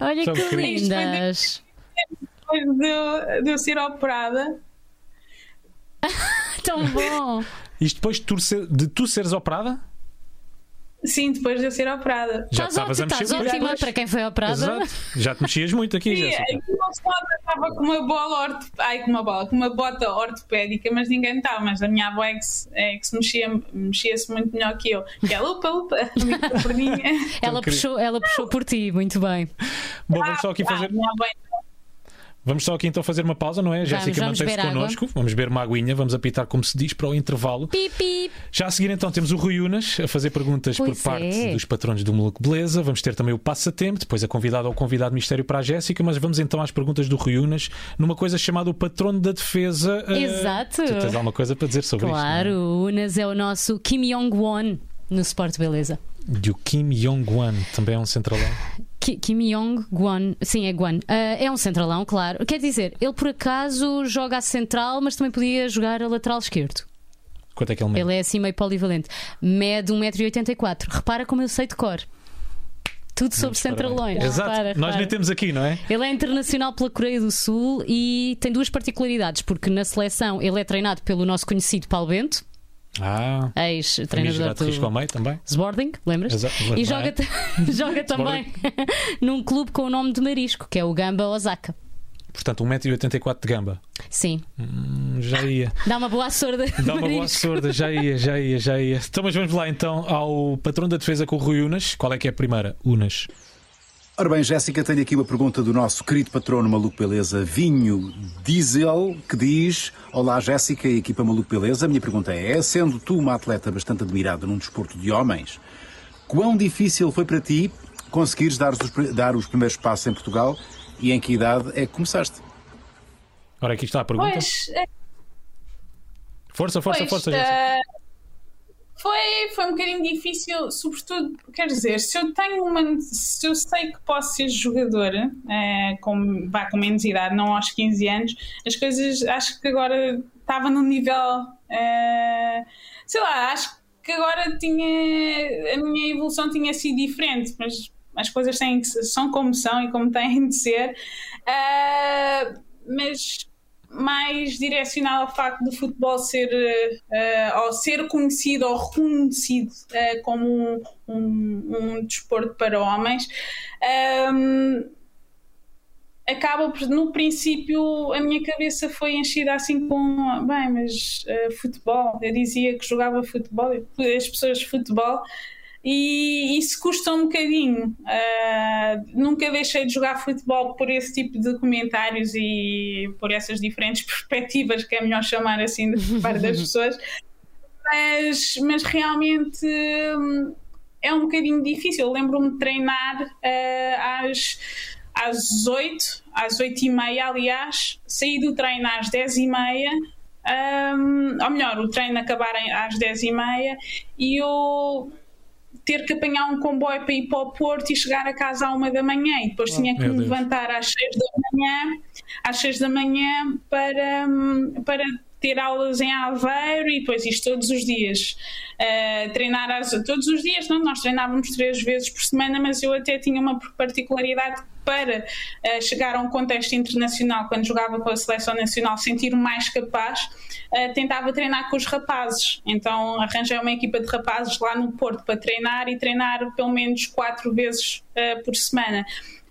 Olha São que queridos. lindas. Depois de, eu- de eu ser operada. Tão bom. Isto depois de tu, ser- de tu seres operada? Sim, depois de eu ser operada. Já estavas a ótima, mexer estás ótima para quem foi operada. Exato. Já te mexias muito aqui, E Jéssica. aqui não estava, estava com uma bola orto... Ai, com uma bola, com uma bota ortopédica, mas ninguém estava. Mas a minha avó é que se, é que se mexia, mexia-se muito melhor que eu. Que ela, upa, upa, a minha perninha. Ela querido. puxou, ela puxou por ti, muito bem. Bom, vamos só aqui Ah, fazer. avó Vamos só aqui então fazer uma pausa, não é? Jéssica vamos mantém-se beber água. connosco. Vamos beber uma aguinha, vamos apitar, como se diz, para o intervalo. Pipi. Já a seguir então temos o Rui Unas a fazer perguntas Pois por parte é. dos patronos do Maluco Beleza. Vamos ter também o passatempo, depois a convidada ou convidado mistério para a Jéssica, mas vamos então às perguntas do Rui Unas numa coisa chamada o patrono da defesa. Eh, Exato. Tu tens alguma coisa para dizer sobre Claro, o Unas é o nosso Kim Jong-won no Sport Beleza. é? E o Kim Jong-wan também é um centralão. Ki- Kim Jong-won, sim, é Guan. Ah, é um centralão, claro. Quer dizer, ele por acaso joga a central, mas também podia jogar a lateral esquerdo. Quanto é que ele mede? Ele é assim meio polivalente. Mede 1,84m. Repara como eu sei de cor. Tudo sobre Muitos centralões. Exato, Repara, nós nem repara. temos aqui, não é? Ele é internacional pela Coreia do Sul e tem duas particularidades, porque na seleção ele é treinado pelo nosso conhecido Paulo Bento, Ah, ex-treinador de risco ao do meio também. Sporting, lembras? Exato, E joga, ta- joga também num clube com o nome de Marisco, que é o Gamba Osaka. Portanto, 1,84m de gamba. Sim, Hum, Já ia. dá uma boa sorda. Dá uma boa sorda, já ia, já ia, já ia. Então, mas vamos lá então ao patrão da defesa com o Rui Unas. Qual é que é a primeira? Unas. Ora bem, Jéssica, tenho aqui uma pergunta do nosso querido patrono Maluco Beleza, Vinho Diesel, que diz: Olá, Jéssica e equipa Maluco Beleza. A minha pergunta é: sendo tu uma atleta bastante admirada num desporto de homens, quão difícil foi para ti conseguires dar os, dar os primeiros passos em Portugal e em que idade é que começaste? Ora, aqui está a pergunta. Pois, é, Força, força, pois, força, Jéssica. Foi, foi um bocadinho difícil, sobretudo, quer dizer, se eu tenho uma. Se eu sei que posso ser jogadora, eh, com, vá, com menos idade, não aos 15 anos, as coisas acho que agora estava num nível. eh, sei lá, acho que agora tinha. A minha evolução tinha sido diferente, mas as coisas têm são como são e como têm de ser. Eh, mas mais direcionado ao facto do futebol ser eh, ou ser conhecido ou reconhecido eh, como um, um, um desporto para homens Ahm, acaba por, no princípio a minha cabeça foi enchida assim com bem, mas eh, futebol, eu dizia que jogava futebol as pessoas futebol e isso custa um bocadinho. Ah, nunca deixei de jogar futebol por esse tipo de comentários e por essas diferentes perspectivas, que é melhor chamar assim, de parte das pessoas. Mas, mas realmente hum, é um bocadinho difícil. Lembro-me de treinar ah, às, às 8, às 8 e meia, aliás, saí do treino às 10 e meia. hum, ou melhor, o treino acabar às 10 e meia e eu ter que apanhar um comboio para ir para o Porto e chegar a casa à uma da manhã. E depois tinha que me Deus. levantar às seis da manhã às seis da manhã para, para ter aulas em Aveiro e depois isto todos os dias. Uh, treinar às- todos os dias não, nós treinávamos três vezes por semana mas eu até tinha uma particularidade para uh, chegar a um contexto internacional quando jogava com a seleção nacional sentir-me mais capaz uh, tentava treinar com os rapazes então arranjei uma equipa de rapazes lá no Porto para treinar e treinar pelo menos quatro vezes uh, por semana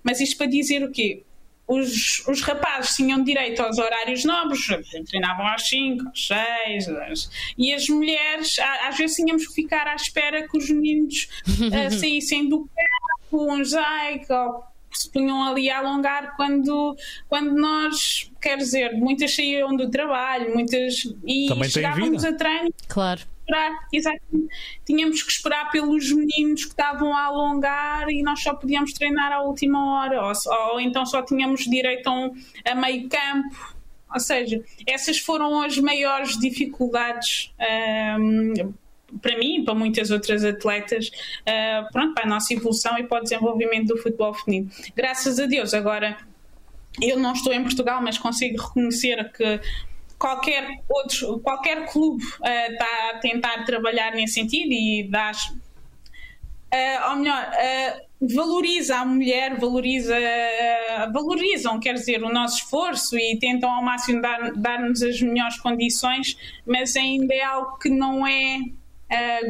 mas isto para dizer o quê? Os, os rapazes tinham direito aos horários nobres, treinavam às 5, às 6, às... e as mulheres, às vezes tínhamos que ficar à espera que os meninos ah, saíssem do campo, um jaico, ou se punham ali a alongar quando, quando nós, quer dizer, muitas saíam do trabalho, muitas e Também chegávamos a treino Claro. esperar, exatamente. Tínhamos que esperar pelos meninos que estavam a alongar e nós só podíamos treinar à última hora, ou, ou então só tínhamos direito a, um, a meio campo. Ou seja, essas foram as maiores dificuldades ahm, para mim e para muitas outras atletas, ah, pronto, para a nossa evolução e para o desenvolvimento do futebol feminino. Graças a Deus, agora eu não estou em Portugal, mas consigo reconhecer que qualquer outro, qualquer clube eh, está a tentar trabalhar nesse sentido e dá uh, ou melhor, eh, valoriza a mulher, valoriza, eh, valorizam, quer dizer, o nosso esforço e tentam ao máximo dar- dar-nos as melhores condições, mas ainda é algo que não é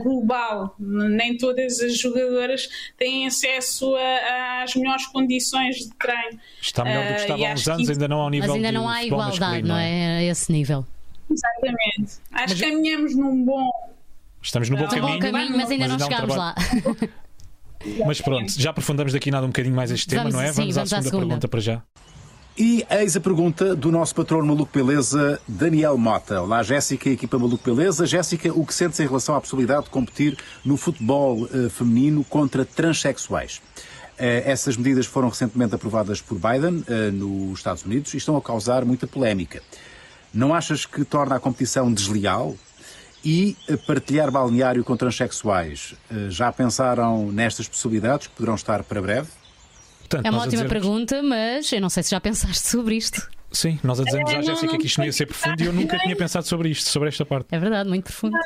global. Nem todas as jogadoras têm acesso a- às melhores condições de treino. Está melhor do que Eh, estava há uns anos, que- ainda não ao nível Mas ainda não há igualdade, não é? A esse nível. Exatamente. Acho Mas- que caminhamos num bom. Estamos no bom Não. Bom caminho. caminho, mas ainda mas não há um chegámos lá. Mas pronto, já aprofundamos daqui nada um bocadinho mais este tema, Vamos, não é? sim, vamos, vamos à à segunda, segunda. pergunta para já. E eis a pergunta do nosso patrono Maluco Beleza, Daniel Mota. Olá, Jéssica equipa Maluco Beleza. Jéssica, o que sentes em relação à possibilidade de competir no futebol eh, feminino contra transexuais? Eh, essas medidas foram recentemente aprovadas por Biden eh, nos Estados Unidos e estão a causar muita polémica. Não achas que torna a competição desleal? E partilhar balneário com transexuais? Já pensaram nestas possibilidades que poderão estar para breve? Portanto, É uma ótima dizermos- pergunta, mas eu não sei se já pensaste sobre isto. Sim, nós a dizemos É, à não, Jéssica não que isto não ia ser profundo e eu nunca tinha pensado sobre isto, sobre esta parte. É verdade, muito profundo.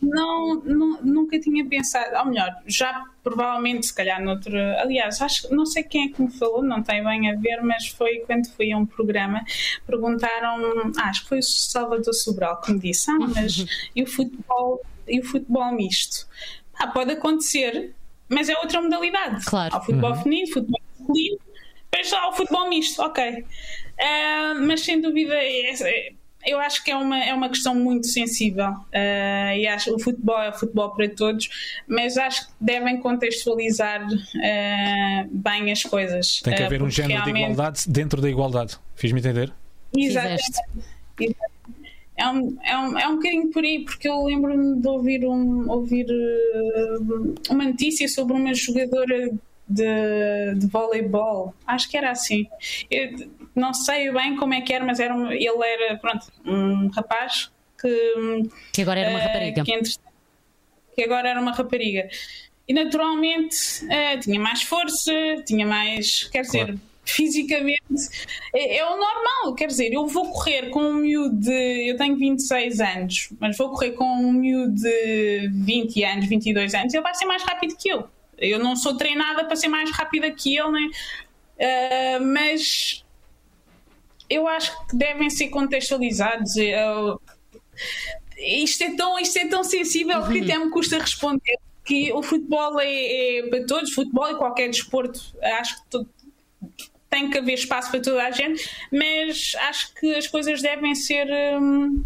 Não, nu- nunca tinha pensado, ou melhor, já provavelmente, se calhar, noutro. Aliás, acho, não sei quem é que me falou, não tem bem a ver, mas foi quando fui a um programa, perguntaram, ah, acho que foi o Salvador Sobral que me disse, ah, mas e o futebol, e o futebol misto? Ah, pode acontecer, mas é outra modalidade. Claro. Há o futebol feminino, futebol depois há o futebol misto, ok. Ah, mas sem dúvida, é- é- eu acho que é uma, é uma questão muito sensível uh, e acho o futebol é futebol para todos, mas acho que devem contextualizar uh, bem as coisas. Tem que haver uh, um género realmente... de igualdade dentro da igualdade. Fiz-me entender? Exatamente. É um, é, um, é um bocadinho por aí, porque eu lembro-me de ouvir, um, ouvir uma notícia sobre uma jogadora de, de voleibol. Acho que era assim. Eu não sei bem como é que era, mas era um, ele era pronto, um rapaz que. Que agora era uma rapariga. Que, entre, que agora era uma rapariga. E naturalmente uh, tinha mais força, tinha mais. Quer claro. dizer, fisicamente é, é, o normal, quer dizer, eu vou correr com um miúdo de. Eu tenho 26 anos, mas vou correr com um miúdo de 20 anos, 22 anos, ele vai ser mais rápido que eu. Eu não sou treinada para ser mais rápida que ele, né? Uh, mas eu acho que devem ser contextualizados. Eu, isto, é tão, isto é tão sensível que até me custa responder. Que o futebol é, é para todos, futebol e qualquer desporto, acho que todo, tem que haver espaço para toda a gente, mas acho que as coisas devem ser. Hum,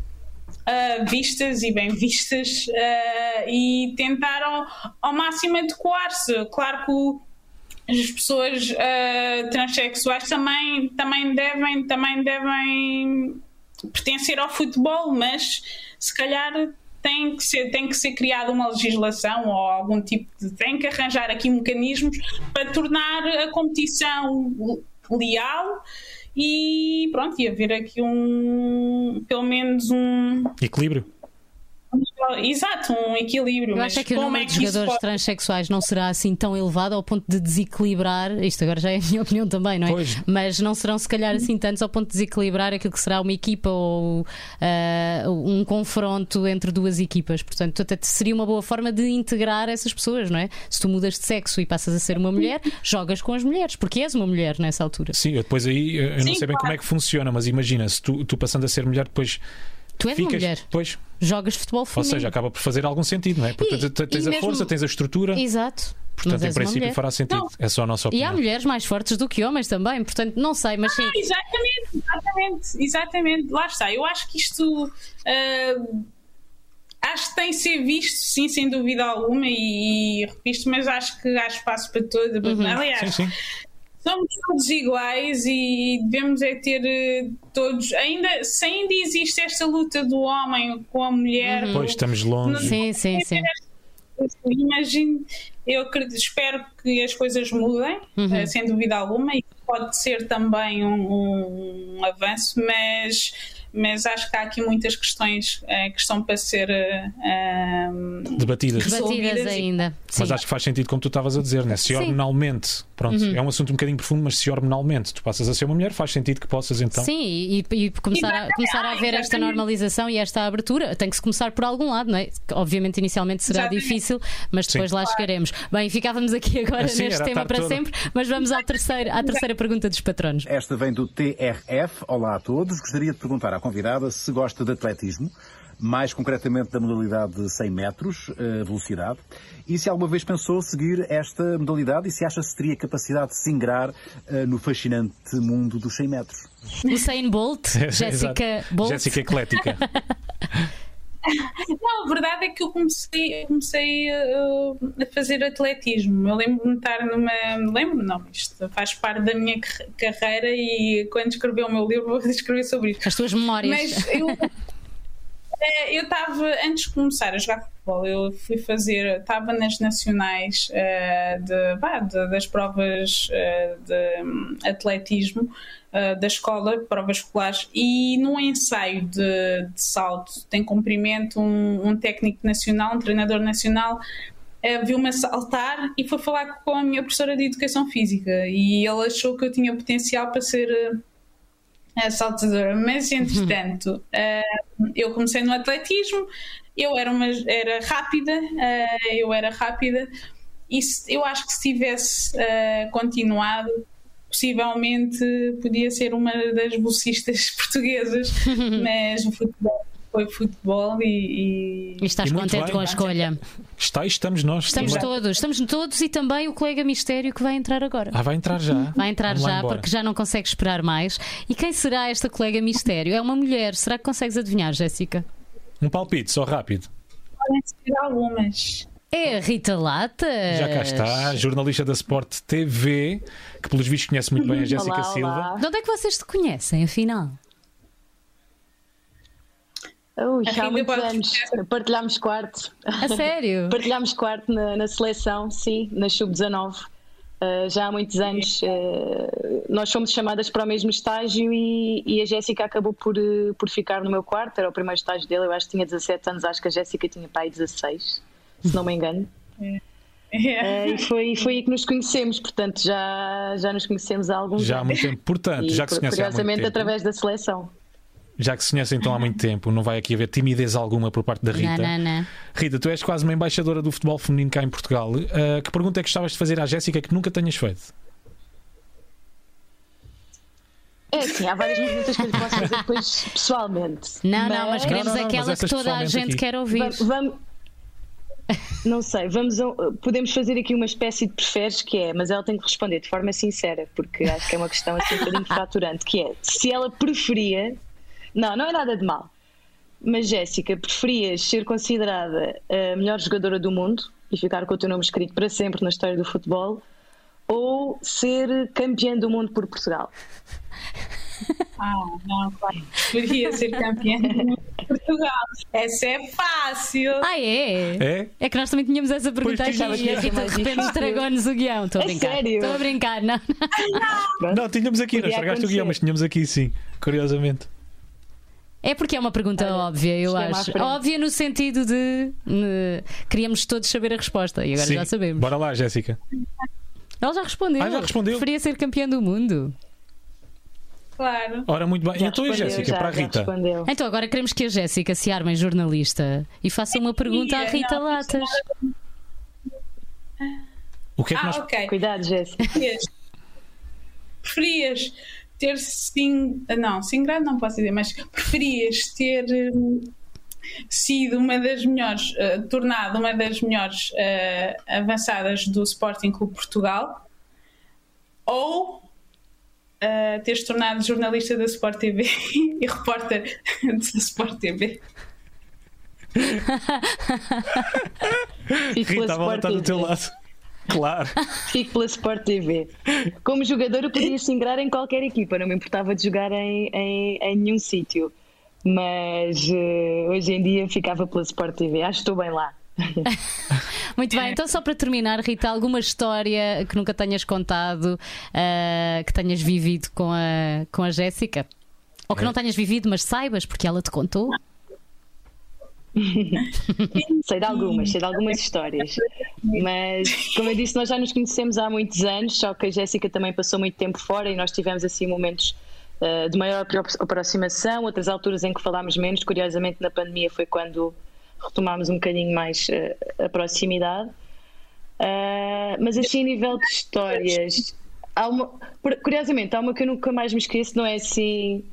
uh, vistas e bem vistas uh, e tentaram ao máximo adequar-se. Claro que as pessoas uh, transexuais também, também, devem, também devem pertencer ao futebol, mas se calhar tem que ser, tem que ser criada uma legislação ou algum tipo de. tem que arranjar aqui mecanismos para tornar a competição leal e pronto, ia haver aqui um pelo menos um equilíbrio. Exato, um equilíbrio. Eu acho é que o número é de jogadores pode... transexuais não será assim tão elevado ao ponto de desequilibrar. Isto agora já é a minha opinião também, não é? Pois. Mas não serão, se calhar, assim tantos ao ponto de desequilibrar aquilo que será uma equipa ou uh, um confronto entre duas equipas. Portanto, até seria uma boa forma de integrar essas pessoas, não é? Se tu mudas de sexo e passas a ser uma mulher, jogas com as mulheres, porque és uma mulher nessa altura. Sim, depois aí eu não Sim, sei bem claro. como é que funciona, mas imagina, se tu, tu passando a ser mulher, depois. Tu és ficas, uma mulher. Pois, jogas futebol feminino. Ou seja, acaba por fazer algum sentido, não é? Porque e, tens, a mesmo... força, tens a estrutura. Exato. Portanto, em princípio fará sentido. Não. É só a nossa opinião. E há mulheres mais fortes do que homens também, portanto, não sei, mas sim. Ah, exatamente, exatamente, exatamente. Lá está. Eu acho que isto. Uh, acho que tem que ser visto, sim, sem dúvida alguma, e, e repito, mas acho que há espaço para todo. Uhum. Aliás, sim, sim somos todos iguais e devemos é ter eh, todos. Ainda, se ainda existe esta luta do homem com a mulher. Uhum. Pois estamos longe. Sim, sim, sim. Imagino, eu espero que as coisas mudem, uhum. Eh, sem dúvida alguma, e pode ser também um, um avanço, mas mas acho que há aqui muitas questões uh, que estão para ser uh, debatidas. debatidas ainda. Mas acho que faz sentido, como tu estavas a dizer, né? se hormonalmente, pronto, uhum. é um assunto um bocadinho profundo, mas se hormonalmente tu passas a ser uma mulher, faz sentido que possas então. Sim, e, e começar, a, começar a haver esta normalização e esta abertura. Tem que se começar por algum lado, não é? Obviamente, inicialmente será Exatamente. difícil, mas depois Sim. lá chegaremos. Bem, ficávamos aqui agora assim, neste tema para sempre, mas vamos à terceira, à terceira pergunta dos patronos. Esta vem do TRF. Olá a todos. Gostaria de perguntar à convidada se gosta de atletismo, mais concretamente da modalidade de 100 metros, uh, velocidade, e se alguma vez pensou seguir esta modalidade e se acha que teria capacidade de se ingrar uh, no fascinante mundo dos 100 metros. Usain Bolt, Jéssica Bolt. Jéssica Eclética. Não, a verdade é que eu comecei, comecei uh, a fazer atletismo. Eu lembro-me de estar numa. Lembro-me, não, isto faz parte da minha carreira e quando escrevi o meu livro vou escrever sobre isto. As tuas memórias. Mas eu. Eh, eu estava, antes de começar a jogar futebol, eu fui fazer, estava nas nacionais uh, de, bah, de, das provas uh, de um, atletismo uh, da escola, provas escolares, e num ensaio de, de salto tem cumprimento um, um, técnico nacional, um treinador nacional, uh, viu-me saltar e foi falar com a minha professora de Educação Física e ele achou que eu tinha potencial para ser uh, saltadora, mas entretanto eu comecei no atletismo, eu era, uma, era rápida, eu era rápida e se, eu acho que se tivesse continuado possivelmente podia ser uma das bolsistas portuguesas, mas o futebol, foi futebol e, E estás E muito contente bem. com a escolha? Está, estamos nós. Estamos também. todos, estamos todos e também o colega mistério que vai entrar agora. Ah, vai entrar já. Vai entrar Vamos já porque já não consegue esperar mais. E quem será esta colega mistério? É uma mulher. Será que consegues adivinhar, Jéssica? Um palpite, só rápido. podem ser algumas. É a Rita Latas. Já cá está, jornalista da Sport TV, que pelos vistos conhece muito bem a Jéssica Silva. De onde é que vocês se conhecem, afinal? Ui, A há Rita muitos anos partilhámos quarto. A sério? Partilhámos quarto na, na seleção, sim, na Sub-19. Uh, já há muitos anos uh, nós fomos chamadas para o mesmo estágio e, e a Jéssica acabou por, uh, por ficar no meu quarto. Era o primeiro estágio dele, eu acho que tinha 17 anos, acho que a Jéssica tinha pai 16, se não me engano. É. Uh, e foi, foi aí que nos conhecemos, portanto já, já nos conhecemos há alguns Já há anos. muito tempo. Portanto, E, já que se conhecem há muito curiosamente tempo, através da seleção. Já que se conhecem então há muito tempo, não vai aqui haver timidez alguma por parte da Rita. Não, não, não. Rita, tu és quase uma embaixadora do futebol feminino cá em Portugal. Ah, que pergunta é que gostavas de fazer à Jéssica que nunca tenhas feito? É assim, há várias perguntas que eu lhe posso fazer depois pessoalmente. Não, não, mas queremos Não, não, não, aquela mas que toda a gente aqui. quer ouvir. Va- Vamos. Não sei, vamos a- podemos fazer aqui uma espécie de preferes que é, mas ela tem que responder de forma sincera, porque acho que é uma questão assim um bocadinho fraturante, que é se ela preferia, não, não é nada de mal, mas Jéssica, preferias ser considerada a melhor jogadora do mundo e ficar com o teu nome escrito para sempre na história do futebol, ou ser campeã do mundo por Portugal? Ah, não, claro. Poderia ser campeã do mundo de Portugal. Essa é fácil. Ah, é? É? É que nós também tínhamos essa pergunta Pois aqui e a Rita de repente estragou-nos o guião. Estou a A brincar. sério? Estou a brincar, não. Não, tínhamos aqui, não Podia estragaste o guião, mas tínhamos aqui sim, curiosamente. É porque é uma pergunta Olha, óbvia, eu à acho. Óbvia no sentido de queríamos todos saber a resposta e agora Sim. já sabemos. Bora lá, Jéssica. Ela já respondeu. Ah, já respondeu? Preferia ser campeã do mundo. Claro. Ora, muito bem. Já então, e Jéssica, já, para a Rita. Então agora queremos que a Jéssica se arme em jornalista e faça uma pergunta à Rita não, Latas. O que é que Ah, nós. ok. Cuidado, Jéssica. Preferias ter sim. Não, singrado não posso dizer, mas preferias ter hum, sido uma das melhores, eh, tornado uma das melhores eh, avançadas do Sporting Clube Portugal ou eh, teres tornado jornalista da Sport TV e repórter da Sport TV? Rita, a bola está do teu lado. Claro. Fico pela Sport TV. Como jogador, eu podia se ingrar em qualquer equipa, não me importava de jogar em, em, em nenhum sítio. Mas eh, hoje em dia ficava pela Sport TV. Acho que estou bem lá. Muito bem, então só para terminar, Rita, alguma história que nunca tenhas contado, ah, que tenhas vivido com a, com a Jéssica? Ou que não tenhas vivido, mas saibas, porque ela te contou? Sei de algumas, sei de algumas histórias. Mas, como eu disse, nós já nos conhecemos há muitos anos, só que a Jéssica também passou muito tempo fora e nós tivemos assim momentos eh, de maior apro- aproximação, outras alturas em que falámos menos. Curiosamente, na pandemia foi quando retomámos um bocadinho mais eh, a proximidade. Ah, mas assim, a nível de histórias. Há uma, curiosamente, há uma que eu nunca mais me esqueço, não é assim.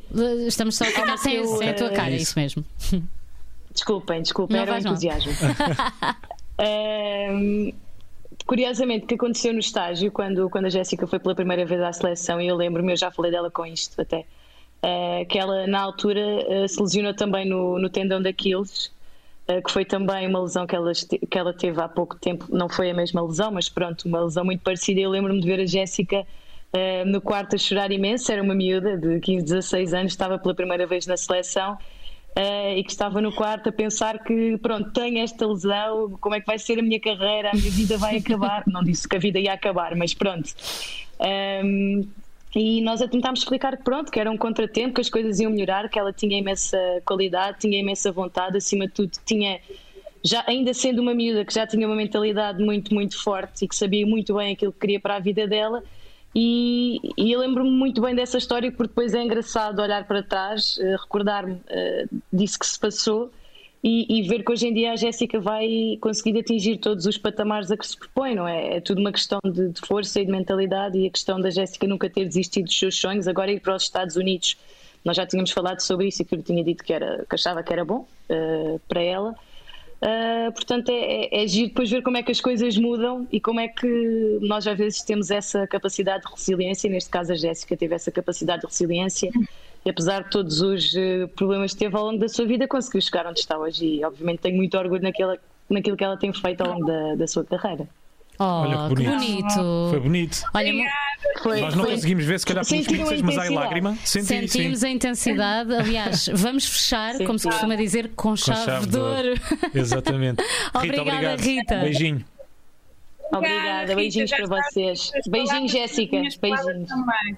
Estamos só a eu, sem a tua cara, é isso. isso mesmo. Desculpem, desculpem, Não era mal. entusiasmo. Ahm, curiosamente, o que aconteceu no estágio, quando, quando a Jéssica foi pela primeira vez à seleção, e eu lembro-me, eu já falei dela com isto até, ah, que ela na altura ah, se lesionou também no, no tendão daqueles, ah, que foi também uma lesão que ela, que ela teve há pouco tempo, não foi a mesma lesão, mas pronto, uma lesão muito parecida. Eu lembro-me de ver a Jéssica no quarto a chorar imenso, era uma miúda de 15, 16 anos, estava pela primeira vez na seleção. Eh, e que estava no quarto a pensar que pronto, tenho esta lesão, como é que vai ser a minha carreira, a minha vida vai acabar. Não disse que a vida ia acabar, mas pronto. Ahm, e nós a tentámos explicar que pronto, que era um contratempo, que as coisas iam melhorar, que ela tinha imensa qualidade, tinha imensa vontade, acima de tudo tinha, já, ainda sendo uma miúda que já tinha uma mentalidade muito, muito forte e que sabia muito bem aquilo que queria para a vida dela. E, e eu lembro-me muito bem dessa história porque depois é engraçado olhar para trás, eh, recordar-me eh, disso que se passou e, e ver que hoje em dia a Jéssica vai conseguir atingir todos os patamares a que se propõe, não é? É tudo uma questão de, de força e de mentalidade e a questão da Jéssica nunca ter desistido dos seus sonhos, agora ir para os Estados Unidos Nós já tínhamos falado sobre isso e que eu tinha dito que, era, que achava que era bom uh, para ela. Uh, portanto, é, é, é giro depois ver como é que as coisas mudam e como é que nós às vezes temos essa capacidade de resiliência. Neste caso, a Jéssica teve essa capacidade de resiliência e, apesar de todos os uh, problemas que teve ao longo da sua vida, conseguiu chegar onde está hoje. E, obviamente, tenho muito orgulho naquela, naquilo que ela tem feito ao longo da, da sua carreira. Oh, Olha que que bonito. bonito. Foi bonito. Olha, Foi, Nós não foi- conseguimos ver, se calhar, pelos Sentiram a pixels, mas há intensidade. lágrima. Senti, sentimos sim. a intensidade. Aliás, vamos fechar, Sim. como se costuma dizer, com Com chave, de ouro. Exatamente. Rita, Obrigada, obrigado. Rita. Beijinho. Obrigada, Rita, beijinhos já para sabes vocês. as Beijinhos, palavras, Jéssica. as minhas palavras Beijinhos. também.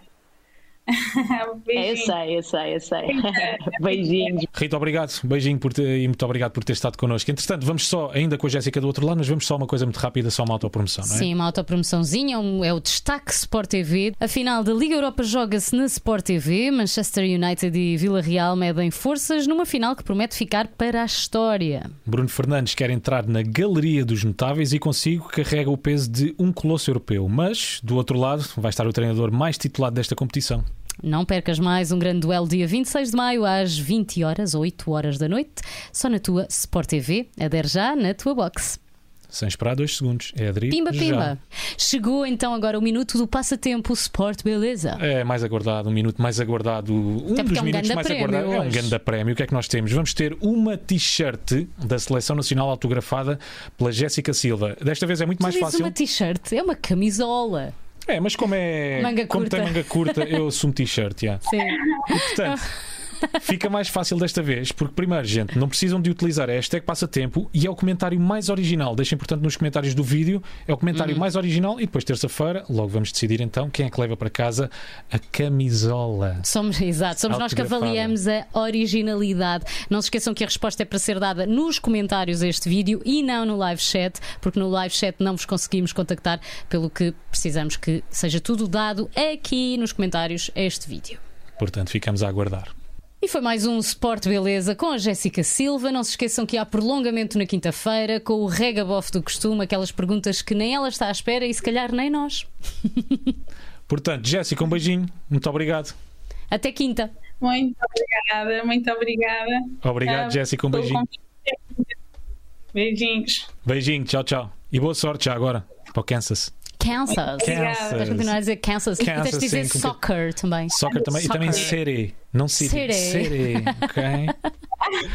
É, eu sei, eu sei, eu sei. Beijinhos. Rita, obrigado. Beijinho por ter, e muito obrigado por ter estado connosco. Entretanto, vamos só, ainda com a Jéssica do outro lado, mas vamos só uma coisa muito rápida, só uma autopromoção, não é? Sim, uma autopromoçãozinha, um- é o destaque Sport TV. A final da Liga Europa joga-se na Sport TV. Manchester United e Vila Real medem forças numa final que promete ficar para a história. Bruno Fernandes quer entrar na galeria dos notáveis e consigo carrega o peso de um colosso europeu. Mas, do outro lado, vai estar o treinador mais titulado desta competição. Não percas mais um grande duelo dia 26 de maio às 20 horas ou 8 horas da noite, só na tua Sport TV. Adere já na tua box. Sem esperar dois segundos. É aderir Pimba, já. pimba. Chegou então agora o minuto do passatempo Sport Beleza. É mais aguardado, um minuto mais aguardado. Um Até dos é um minutos mais aguardados. É um grande prémio. O que é que nós temos? Vamos ter uma t-shirt da Seleção Nacional autografada pela Jéssica Silva. Desta vez é muito mais Tu dizes fácil. uma t-shirt, é uma camisola. É, mas como é. Manga como curta. tem manga curta, eu assumo t-shirt, já. Sim. Portanto, fica mais fácil desta vez, porque primeiro, gente, não precisam de utilizar a hashtag passatempo e é o comentário mais original. Deixem, portanto, nos comentários do vídeo, é o comentário mais original e depois, terça-feira, logo vamos decidir então quem é que leva para casa a camisola. Somos, exato, somos nós que avaliamos a originalidade. Não se esqueçam que a resposta é para ser dada nos comentários a este vídeo e não no live chat, porque no live chat não vos conseguimos contactar, pelo que precisamos que seja tudo dado aqui nos comentários a este vídeo. Portanto, ficamos a aguardar. E foi mais um Sport Beleza com a Jéssica Silva. Não se esqueçam que há prolongamento na quinta-feira com o regabof do costume, aquelas perguntas que nem ela está à espera e se calhar nem nós. Portanto, Jéssica, um beijinho. Muito obrigado. Até quinta. Muito obrigada, muito obrigada. Obrigado, Ah, Jéssica. Um beijinho. Beijinhos. Beijinho. Tchau, tchau. E boa sorte já agora para o Kansas. Kansas. Kansas. Vais continuar a dizer Kansas. e Kansas, tens de dizer sim, soccer também. Soccer também. E também Soccer. City. Não City. City. City. Ok.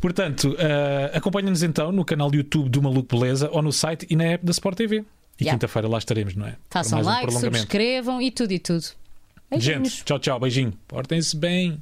Portanto, uh, acompanha-nos então no canal do YouTube do Maluco Beleza ou no site e na app da Sport TV. E Yeah. quinta-feira lá estaremos, não é? Façam mais um like, subscrevam e tudo e tudo. Beijinhos. Gente, tchau, tchau. Beijinho. Portem-se bem.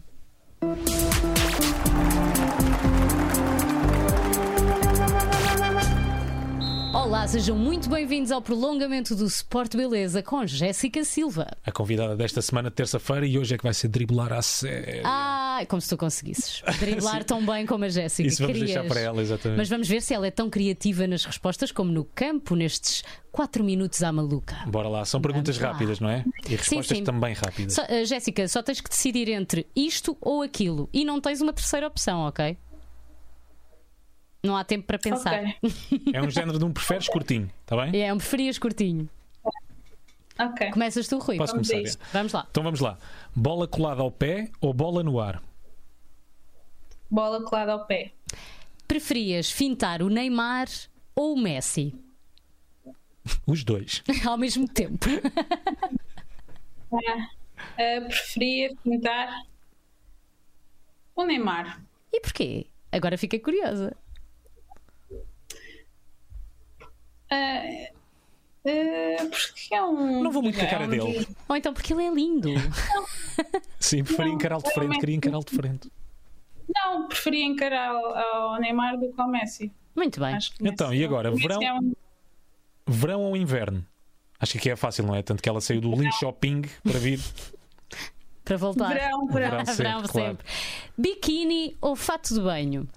Olá, sejam muito bem-vindos ao prolongamento do Sport Beleza com Jéssica Silva. A convidada desta semana, terça-feira, e hoje é que vai ser driblar à série. Ah, como se tu conseguisses driblar tão bem como a Jéssica. Isso vamos Querias. deixar para ela, exatamente. Mas vamos ver se ela é tão criativa nas respostas como no campo, nestes 4 minutos à maluca. Bora lá. São perguntas Vamos lá. rápidas, não é? E respostas sim. também rápidas. Só- eh, Jéssica, só tens que decidir entre isto ou aquilo e não tens uma terceira opção, ok? Não há tempo para pensar. Ok. É um género de um preferes curtinho, está bem? É, um preferias curtinho. Ok. Começas tu, Rui. Posso Vamos começar? é? Vamos lá. Então vamos lá. Bola colada ao pé ou bola no ar? Bola colada ao pé. Preferias fintar o Neymar ou o Messi Os dois. ao mesmo tempo? Ah, ah, preferia pintar o Neymar. E porquê? Agora fiquei curiosa. Ah, porque é um. Não vou muito com a é cara um dele. dia- Ou então porque ele é lindo. Sim, preferia encará-lo de frente, queria encará-lo de frente. Não, preferia encarar ao Neymar do que ao Messi. Muito bem. Acho que Então, e agora? Verão? é um- Verão ou inverno? Acho que aqui é fácil, não é? Tanto que ela saiu do Link Shopping para vir. Para voltar. Verão, verão. Verão sempre, Verão claro. sempre. Biquíni ou fato de banho?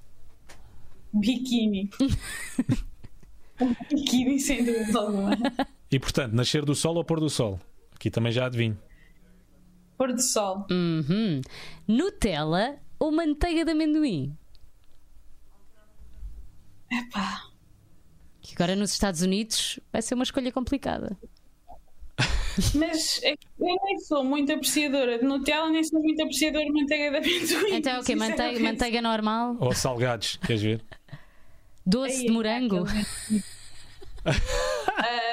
Biquíni. Um Biquíni, sem dúvida alguma. E portanto, nascer do sol ou pôr do sol? Aqui também já adivinho. Pôr do sol. Uhum. Nutella ou manteiga de amendoim? Epá. Que agora nos Estados Unidos vai ser uma escolha complicada. Mas é que eu nem sou muito apreciadora de Nutella, nem sou muito apreciadora de manteiga de amendoim. Então é o? Manteiga, sinceramente. manteiga normal? Ou salgados, queres ver? Doce de morango?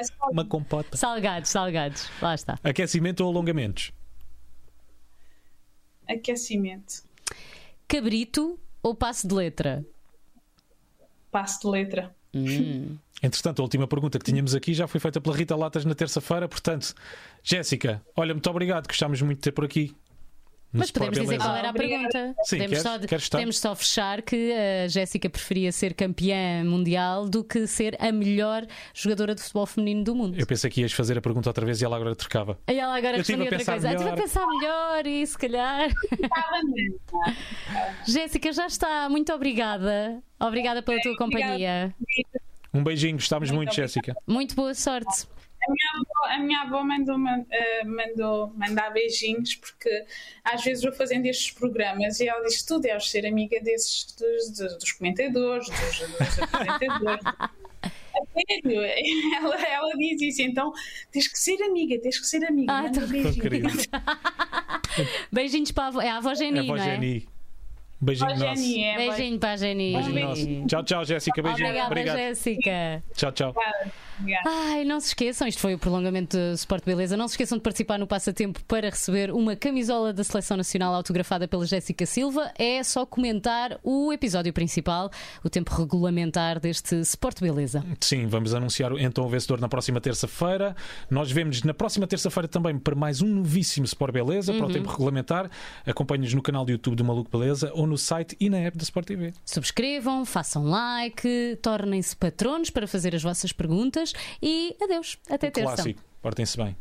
Só Uma compota. Salgados, salgados. Lá está. Aquecimento ou alongamentos? aquecimento. Cabrito ou passo de letra? Passo de letra. Entretanto, a última pergunta que tínhamos aqui já foi feita pela Rita Latas na terça-feira. Portanto, Jéssica, olha, muito obrigado. Gostámos muito de ter por aqui. Mas podemos dizer qual era a pergunta. Sim, podemos, queres- só, queres podemos só fechar que a Jéssica preferia ser campeã mundial do que ser a melhor jogadora de futebol feminino do mundo. Eu pensei que ias fazer a pergunta outra vez e ela agora trocava. E ela agora Eu respondia a outra pensar coisa. Ah, estive a melhor. pensar melhor e se calhar. Jéssica, já está. Muito obrigada. Obrigada pela tua companhia. Um beijinho, gostámos muito, obrigada. Jéssica. Muito boa sorte. A minha avó, a minha avó mandou, eh, mandou mandar beijinhos porque às vezes vou fazendo estes programas e ela diz: Tu deves ser amiga desses dos, dos, comentadores, dos, dos apresentadores. A sério, ela, ela diz isso, então tens que ser amiga, tens que ser amiga. Ah, Tão beijinhos. Beijinhos para a avó. É a avó É Geni, a voz não é? Geni. Beijinho Ó, nosso. Geni, é. Beijinho para a Geni. Beijinho nosso. Tchau, tchau, Jéssica. Beijinho. Obrigada, Obrigado. Jéssica. Tchau, tchau. Obrigada, obrigada. Ai, não se esqueçam, isto foi o prolongamento do Sport Beleza. Não se esqueçam de participar no Passatempo para receber uma camisola da Seleção Nacional autografada pela Jéssica Silva. É só comentar o episódio principal, o tempo regulamentar deste Sport Beleza. Sim, vamos anunciar então o vencedor na próxima terça-feira. Nós vemos na próxima terça-feira também para mais um novíssimo Sport Beleza, para o tempo regulamentar. Acompanhe-nos no canal do YouTube do Maluco Beleza ou no site e na app da Sport TV. Subscrevam, façam like, tornem-se patronos para fazer as vossas perguntas semanas e adeus. Até um terça. Clássico. Portem-se bem.